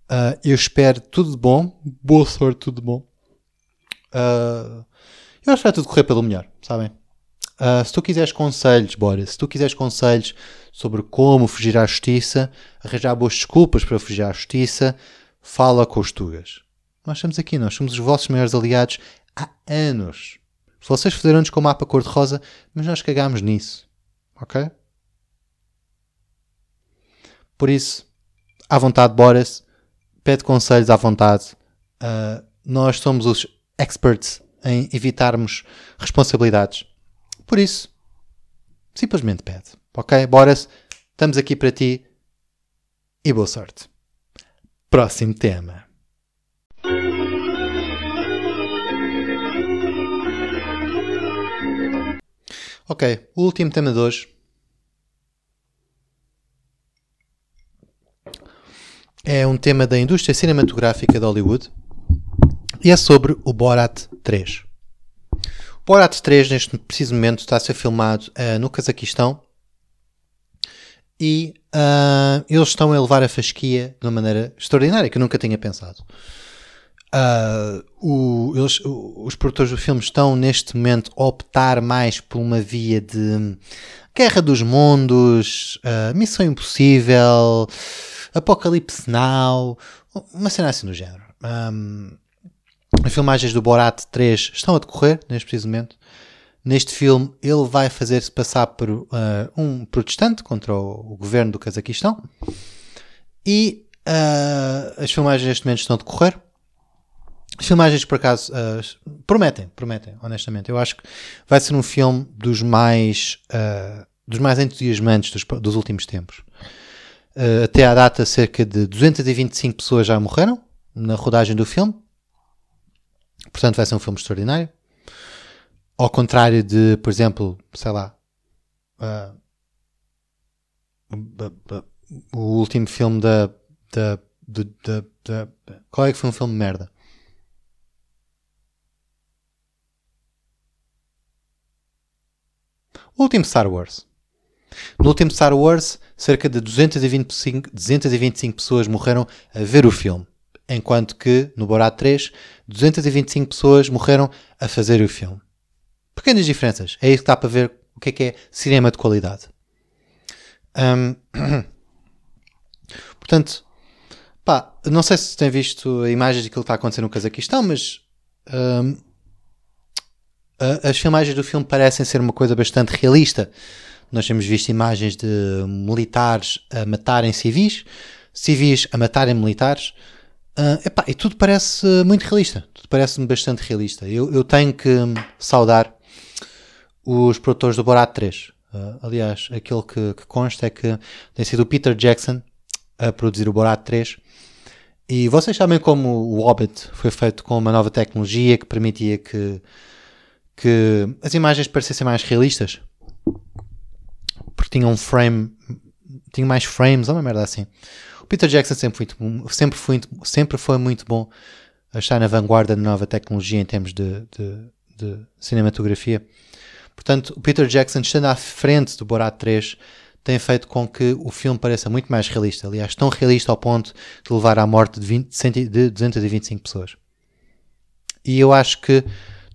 S1: Uh, eu espero tudo de bom. Boa sorte, tudo de bom. Uh, eu espero tudo correr pelo melhor, sabem? Uh, se tu quiseres conselhos, bora, se tu quiseres conselhos sobre como fugir à justiça, arranjar boas desculpas para fugir à justiça, fala com os Tugas. Nós estamos aqui, nós somos os vossos maiores aliados há anos. Vocês fizeram-nos com o mapa cor-de-rosa, mas nós cagámos nisso. Ok? Por isso, à vontade, Boris. Pede conselhos à vontade. Uh, nós somos os experts em evitarmos responsabilidades. Por isso, simplesmente pede. Ok? Boris, estamos aqui para ti e boa sorte. Próximo tema. Ok, o último tema de hoje é um tema da indústria cinematográfica de Hollywood e é sobre o Borat 3. O Borat 3, neste preciso momento, está a ser filmado uh, no Cazaquistão e uh, eles estão a levar a fasquia de uma maneira extraordinária que eu nunca tinha pensado. Uh, o, eles, os produtores do filme estão neste momento a optar mais por uma via de Guerra dos Mundos, uh, Missão Impossível, Apocalipse Now, uma cena assim do género. Um, as filmagens do Borat 3 estão a decorrer neste preciso momento. Neste filme, ele vai fazer-se passar por uh, um protestante contra o, o, governo do Cazaquistão. E uh, as filmagens neste momento estão a decorrer. As filmagens, por acaso, uh, prometem, prometem, honestamente. Eu acho que vai ser um filme dos mais, dos mais entusiasmantes dos, dos últimos tempos. até à data, cerca de 225 pessoas já morreram na rodagem do filme. Portanto, vai ser um filme extraordinário. Ao contrário de, por exemplo, sei lá, uh, o último filme da, da, da, da, Qual é que foi um filme de merda? O último Star Wars. No último Star Wars, cerca de 225, 225 pessoas morreram a ver o filme enquanto que no Borat 3, 225 pessoas morreram a fazer o filme. Pequenas diferenças. É isso que dá para ver o que é que é cinema de qualidade. Um, portanto, pá, não sei se tem visto imagens daquilo que está acontecendo no Cazaquistão, mas um, as filmagens do filme parecem ser uma coisa bastante realista. Nós temos visto imagens de militares a matarem civis, civis a matarem militares. Uh, epá, e tudo parece muito realista. Tudo parece-me bastante realista. Eu, eu, tenho que saudar os produtores do Borat 3. Uh, ah, aliás, aquele que, que, consta é que tem sido o Peter Jackson a produzir o Borat 3. E vocês sabem como o Hobbit foi feito com uma nova tecnologia que permitia que, que as imagens parecessem mais realistas? Porque tinham um frame, tinham mais frames, ou uma merda assim. Peter Jackson sempre foi, sempre foi, sempre foi muito bom a estar na vanguarda da nova tecnologia em termos de, de, de, cinematografia. Portanto, o Peter Jackson, estando à frente do Borat 3, tem feito com que o filme pareça muito mais realista. Aliás, tão realista ao ponto de levar à morte de, 20, de 225 pessoas. E eu acho que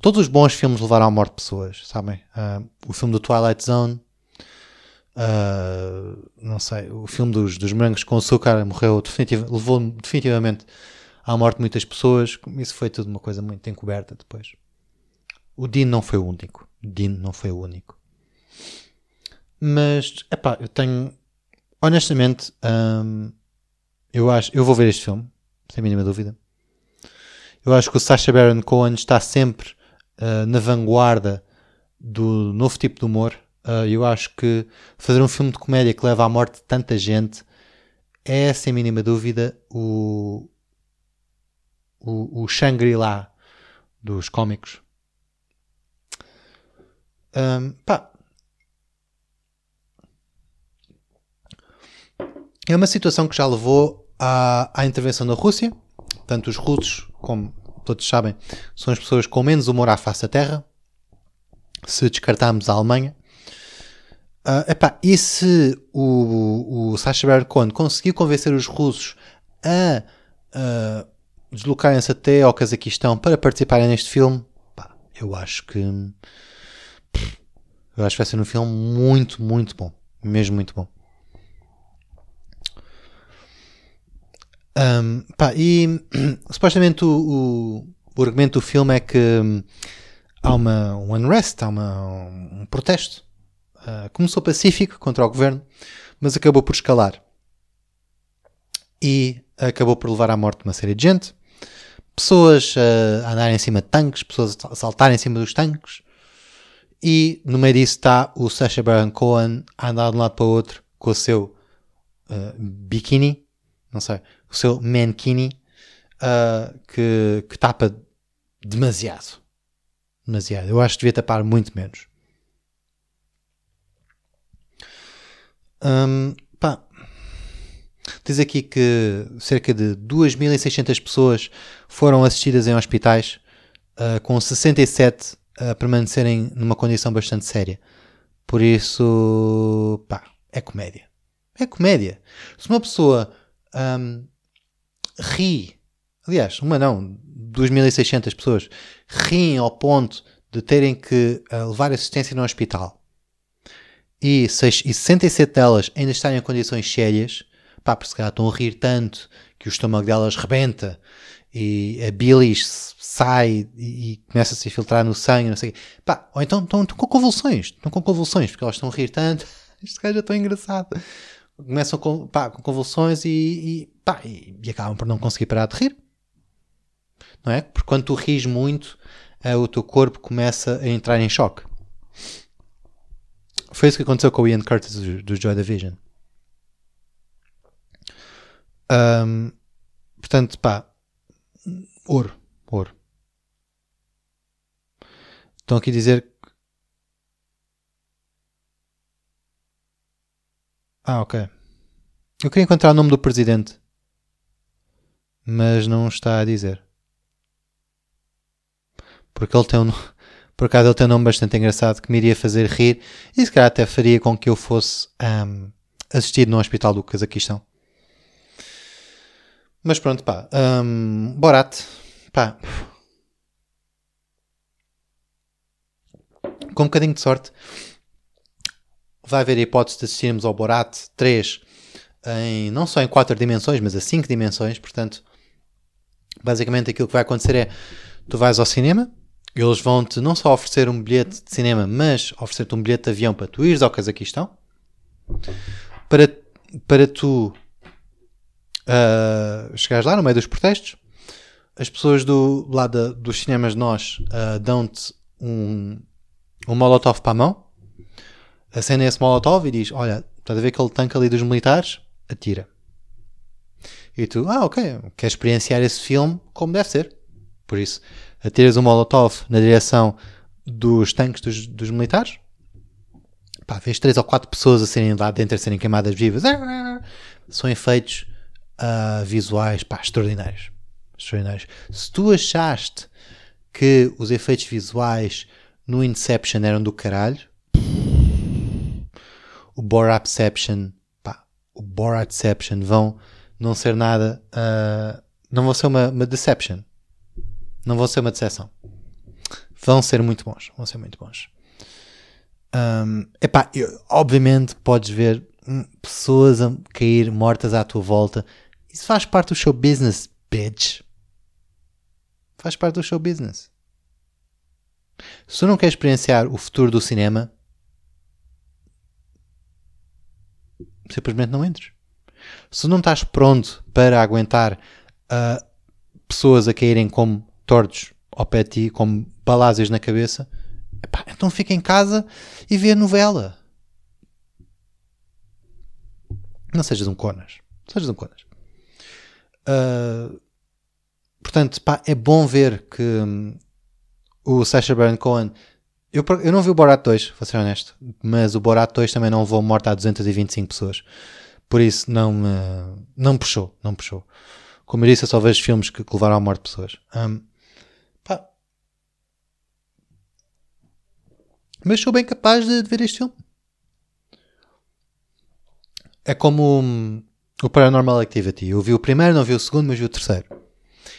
S1: todos os bons filmes levaram à morte de pessoas, sabem? Uh, o filme do Twilight Zone, Uh, não sei, o filme dos, dos morangos com açúcar morreu definitiv levou definitivamente à morte de muitas pessoas. Isso foi tudo uma coisa muito encoberta depois. O Dean não foi o único. Dean não foi o único. Mas, epá, eu tenho. Honestamente, um, eu acho. Eu vou ver este filme, sem mínima dúvida. Eu acho que o Sacha Baron Cohen está sempre uh, na vanguarda do novo tipo de humor Uh, eu acho que fazer um filme de comédia que leva à morte de tanta gente é, sem mínima dúvida, o, o, o Shangri-La dos cómicos. Um, pá. É uma situação que já levou à, à intervenção da Rússia. Tanto os russos, como todos sabem, são as pessoas com menos humor à face da Terra. Se descartarmos a Alemanha, Uh, epá, e se o, o Sacha Baron Cohen conseguiu convencer os russos a uh, deslocarem-se até ao Cazaquistão para participarem neste filme, pá, eu acho que Eu acho que vai ser um filme muito, muito bom. Mesmo muito bom. Um, pá, e supostamente o, o, o, argumento do filme é que hum, há uma, um unrest, há uma, um protesto. Uh, começou pacífico contra o governo, mas acabou por escalar. E acabou por levar à morte uma série de gente. Pessoas uh, a andarem em cima de tanques, pessoas a saltarem em cima dos tanques. E no meio disso está o Sacha Baron Cohen a andar de um lado para o outro com o seu uh, biquíni, não sei, o seu mankini, uh, que, que tapa demasiado. Demasiado. Eu acho que devia tapar muito menos. Um, pá. Diz aqui que cerca de 2.600 pessoas foram assistidas em hospitais, uh, com 67 a permanecerem numa condição bastante séria. Por isso, pá, é comédia. É comédia. Se uma pessoa um, ri, aliás, uma não, 2.600 pessoas riem ao ponto de terem que uh, levar assistência no hospital e, 6, e 67 delas ainda estarem em condições sérias, pá, porque se calhar estão a rir tanto que o estômago delas rebenta e a bilis sai e, e começa a se filtrar no sangue, não sei Pá, ou então estão, estão com convulsões, estão com convulsões, porque elas estão a rir tanto. Este gajo é tão engraçado. Começam com, pá, com convulsões e, e, pá, e, e, acabam por não conseguir parar de rir. Não é? Porque quando tu ris muito, é, o teu corpo começa a entrar em choque. Foi isso que aconteceu com o Ian Curtis do, do Joy Division. Um, portanto, pá, ouro, ouro. Estão aqui a dizer. Ah, ok. Eu queria encontrar o nome do presidente, mas não está a dizer. Porque ele tem um. Por acaso ele tem um nome bastante engraçado que me iria fazer rir e se calhar até faria com que eu fosse um, assistido no hospital do Cazaquistão. Mas pronto, pá. Um, Borat, pá. com um bocadinho de sorte, vai haver a hipótese de assistirmos ao Borat 3 em, não só em 4 dimensões, mas a 5 dimensões. Portanto, basicamente aquilo que vai acontecer é tu vais ao cinema, eles vão-te não só oferecer um bilhete de cinema, mas oferecer-te um bilhete de avião para tu ires ao Cazaquistão, para, para tu uh, chegares lá no meio dos protestos. As pessoas do lado dos cinemas nós uh, dão-te um, um molotov para a mão, acende esse molotov e diz: Olha, estás a ver aquele tanque ali dos militares? Atira. E tu, ah, ok, quer experienciar esse filme como deve ser. Por isso, atiras um molotov na direção dos tanques dos, dos militares. Pá, vês três ou quatro pessoas a serem lá dentro a serem queimadas vivas. São efeitos uh, visuais pá, extraordinários. extraordinários. Se tu achaste que os efeitos visuais no Inception eram do caralho. O Boratception, pá, o Boratception vão não ser nada, uh, não vão ser uma, uma deception. Não vão ser uma decepção. Vão ser muito bons, vão ser muito bons. Um, epá, eu, obviamente podes ver hum, pessoas a cair mortas à tua volta. Isso faz parte do show business, bitch. Faz parte do show business. Se tu não queres experienciar o futuro do cinema, simplesmente não entres. Se não estás pronto para aguentar uh, pessoas a caírem como tordos ao pé de ti, como balásios na cabeça, epá, então fica em casa e vê a novela. Não sejas um conas. Sejas um conas. Uh, portanto, pá, é bom ver que hum, o Sacha Baron Cohen. Eu, eu não vi o Borat 2, vou ser honesto, mas o Borat 2 também não levou morte a 225 pessoas. Por isso não me, não puxou, não puxou. Como eu disse, eu só vejo filmes que, que levaram à morte pessoas. Um, pá. Mas sou bem capaz de, de ver este filme. É como um, o Paranormal Activity. Eu vi o primeiro, não vi o segundo, mas vi o terceiro.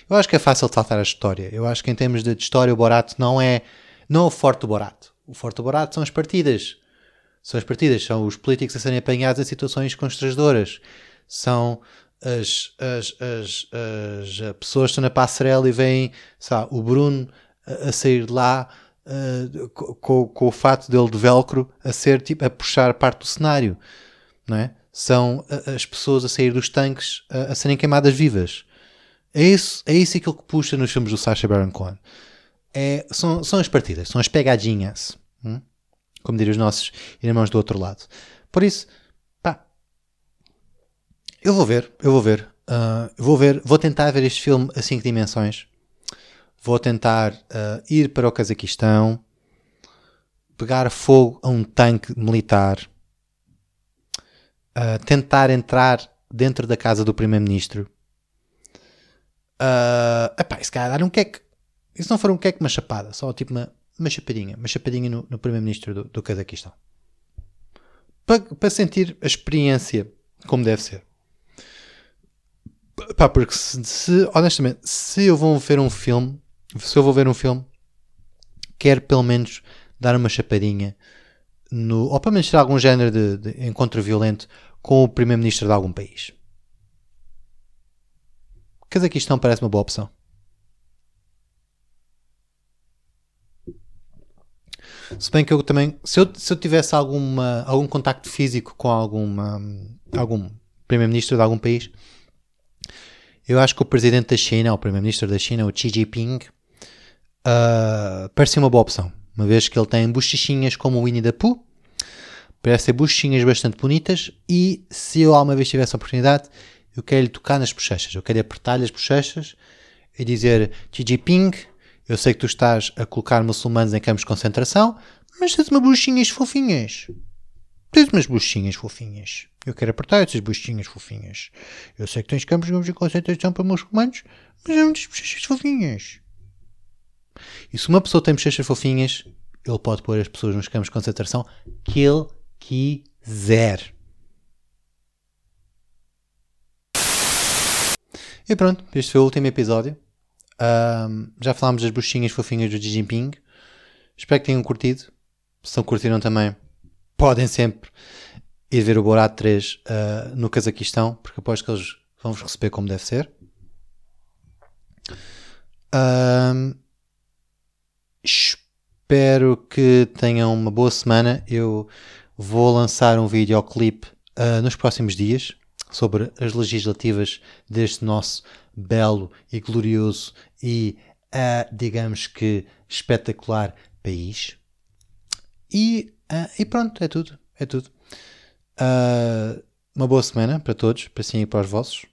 S1: Eu acho que é fácil saltar a história. Eu acho que em termos de história o Borat não é, não é o forte do Borat. o forte do barato são as partidas. São as partidas, são os políticos a serem apanhados em situações constrangedoras. São as, as, as, as pessoas que estão na passarela e veem sabe, o Bruno a, a sair de lá uh, com, com, o fato dele de velcro a ser tipo a puxar parte do cenário, não é? São as pessoas a sair dos tanques a, a serem queimadas vivas. É isso, é isso aquilo que puxa nos filmes do Sacha Baron Cohen. É, são, são as partidas, são as pegadinhas. Hum? Como diriam os nossos irmãos do outro lado. Por isso, pá, eu vou ver, eu vou ver. Uh, vou ver, vou tentar ver este filme a 5 dimensões. Vou tentar uh, ir para o Cazaquistão, pegar fogo a um tanque militar, uh, tentar entrar dentro da casa do Primeiro-Ministro. Uh, epá, se calhar dar um queque. E não for um queque, uma chapada, só tipo uma, uma chapadinha, uma chapadinha no, no Primeiro-Ministro do, do Cazaquistão. Para, para sentir a experiência como deve ser. Pá, porque se, se, honestamente, se eu vou ver um filme se eu vou ver um filme, quero pelo menos dar uma chapadinha no, ou pelo menos ter algum género de, de encontro violento com o primeiro-ministro de algum país. Cazaquistão parece uma boa opção. Se bem que eu também, se eu, se eu tivesse alguma, algum contacto físico com alguma, algum primeiro-ministro de algum país, eu acho que o presidente da China, o primeiro-ministro da China, o Xi Jinping, uh, parece uma boa opção, uma vez que ele tem bochechinhas como o Winnie the Pooh, parece ser bochechinhas bastante bonitas e se eu alguma vez tivesse a oportunidade, eu quero lhe tocar nas bochechas, eu quero apertar-lhe as bochechas e dizer Xi Jinping, eu sei que tu estás a colocar muçulmanos em campos de concentração, mas tens uma buchinhas fofinhas. Tens umas buchinhas fofinhas. Eu quero apertar essas buchinhas fofinhas. Eu sei que tens campos de concentração para muçulmanos, mas é muitas bochechas fofinhas. E se uma pessoa tem bochechas fofinhas, ele pode pôr as pessoas nos campos de concentração que ele quiser. E pronto, este foi o último episódio. Um, já falámos das buchinhas fofinhas do Xi Jinping. Espero que tenham curtido. Se não curtiram também, podem sempre ir ver o Borat 3 uh, ah, no Cazaquistão, porque aposto que eles vão vos receber como deve ser. Um, Espero que tenham uma boa semana. Eu vou lançar um videoclipe uh, nos próximos dias sobre as legislativas deste nosso belo e glorioso e, uh, digamos que, espetacular país. E, uh, e pronto, é tudo. É tudo. Uma boa semana para todos, para si e para os vossos.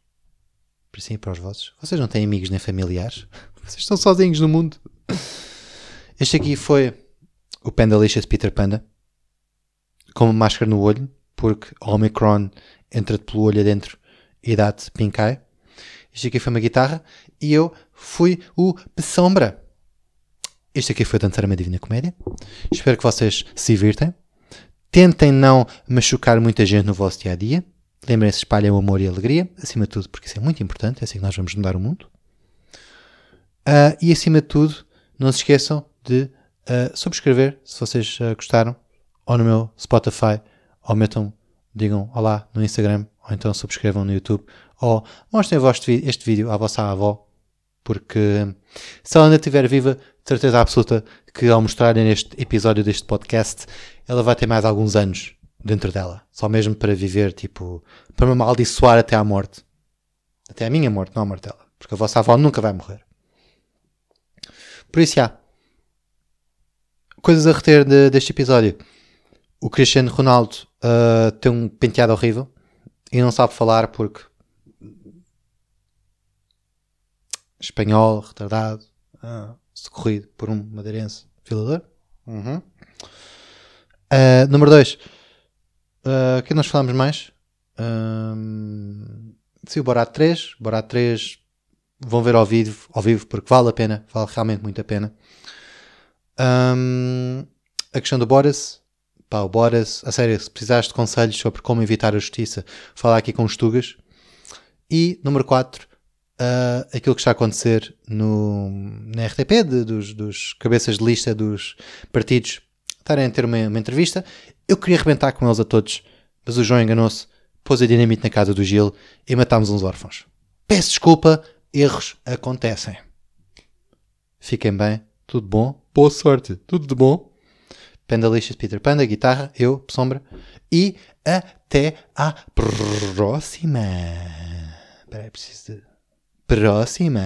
S1: Para si e para os vossos. Vocês não têm amigos nem familiares. Vocês estão sozinhos no mundo. Este aqui foi o Pandalicious Peter Panda, com uma máscara no olho, porque o Omicron entra-te pelo olho adentro e dá-te eye. Este aqui foi uma guitarra e eu fui o Sombra. Este aqui foi Dançar uma Divina Comédia. Espero que vocês se divirtem. Tentem não machucar muita gente no vosso dia a dia. Lembrem-se, espalhem o amor e a alegria, acima de tudo, porque isso é muito importante. É assim que nós vamos mudar o mundo. Uh, e acima de tudo, não se esqueçam de uh, subscrever se vocês uh, gostaram, ou no meu Spotify, ou metam, digam olá no Instagram, ou então subscrevam no YouTube, ou mostrem este vídeo à vossa avó, porque se ela ainda estiver viva, certeza absoluta que ao mostrarem este episódio deste podcast, ela vai ter mais alguns anos dentro dela, só mesmo para viver, tipo, para me amaldiçoar até à morte. Até a minha morte, não a morte dela. Porque a vossa avó nunca vai morrer. Por isso, já coisas a reter de, deste episódio. O Cristiano Ronaldo uh, tem um penteado horrível e não sabe falar porque espanhol, retardado, uh, socorrido por um madeirense violador. Uhum. Uh, número 2. Uh, que nós falamos mais? Uh, sim, o Borat 3. Borat 3 vão ver ao vivo, ao vivo porque vale a pena, vale realmente muito a pena. Um, a questão do Boris, pá, o Boris, a sério, se precisares de conselhos sobre como evitar a justiça, fala aqui com os Tugas. E, número 4, uh, ah, aquilo que está a acontecer no, na RTP, de, dos, dos cabeças de lista dos partidos estarem a ter uma, uma entrevista. Eu queria arrebentar com eles a todos, mas o João enganou-se, pôs a dinamite na casa do Gil e matámos uns órfãos. Peço desculpa, erros acontecem. Fiquem bem, tudo bom, boa sorte, tudo de bom. Pendalicious Peter Panda, guitarra, eu, sombra. E até à próxima. Espera aí, preciso de... Próxima.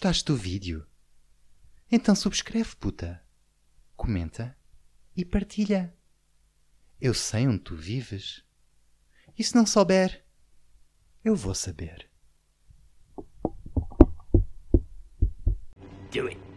S1: Gostaste do vídeo? Então subscreve, puta. Comenta e partilha. Eu sei onde tu vives. E se não souber, eu vou saber.
S2: Do it.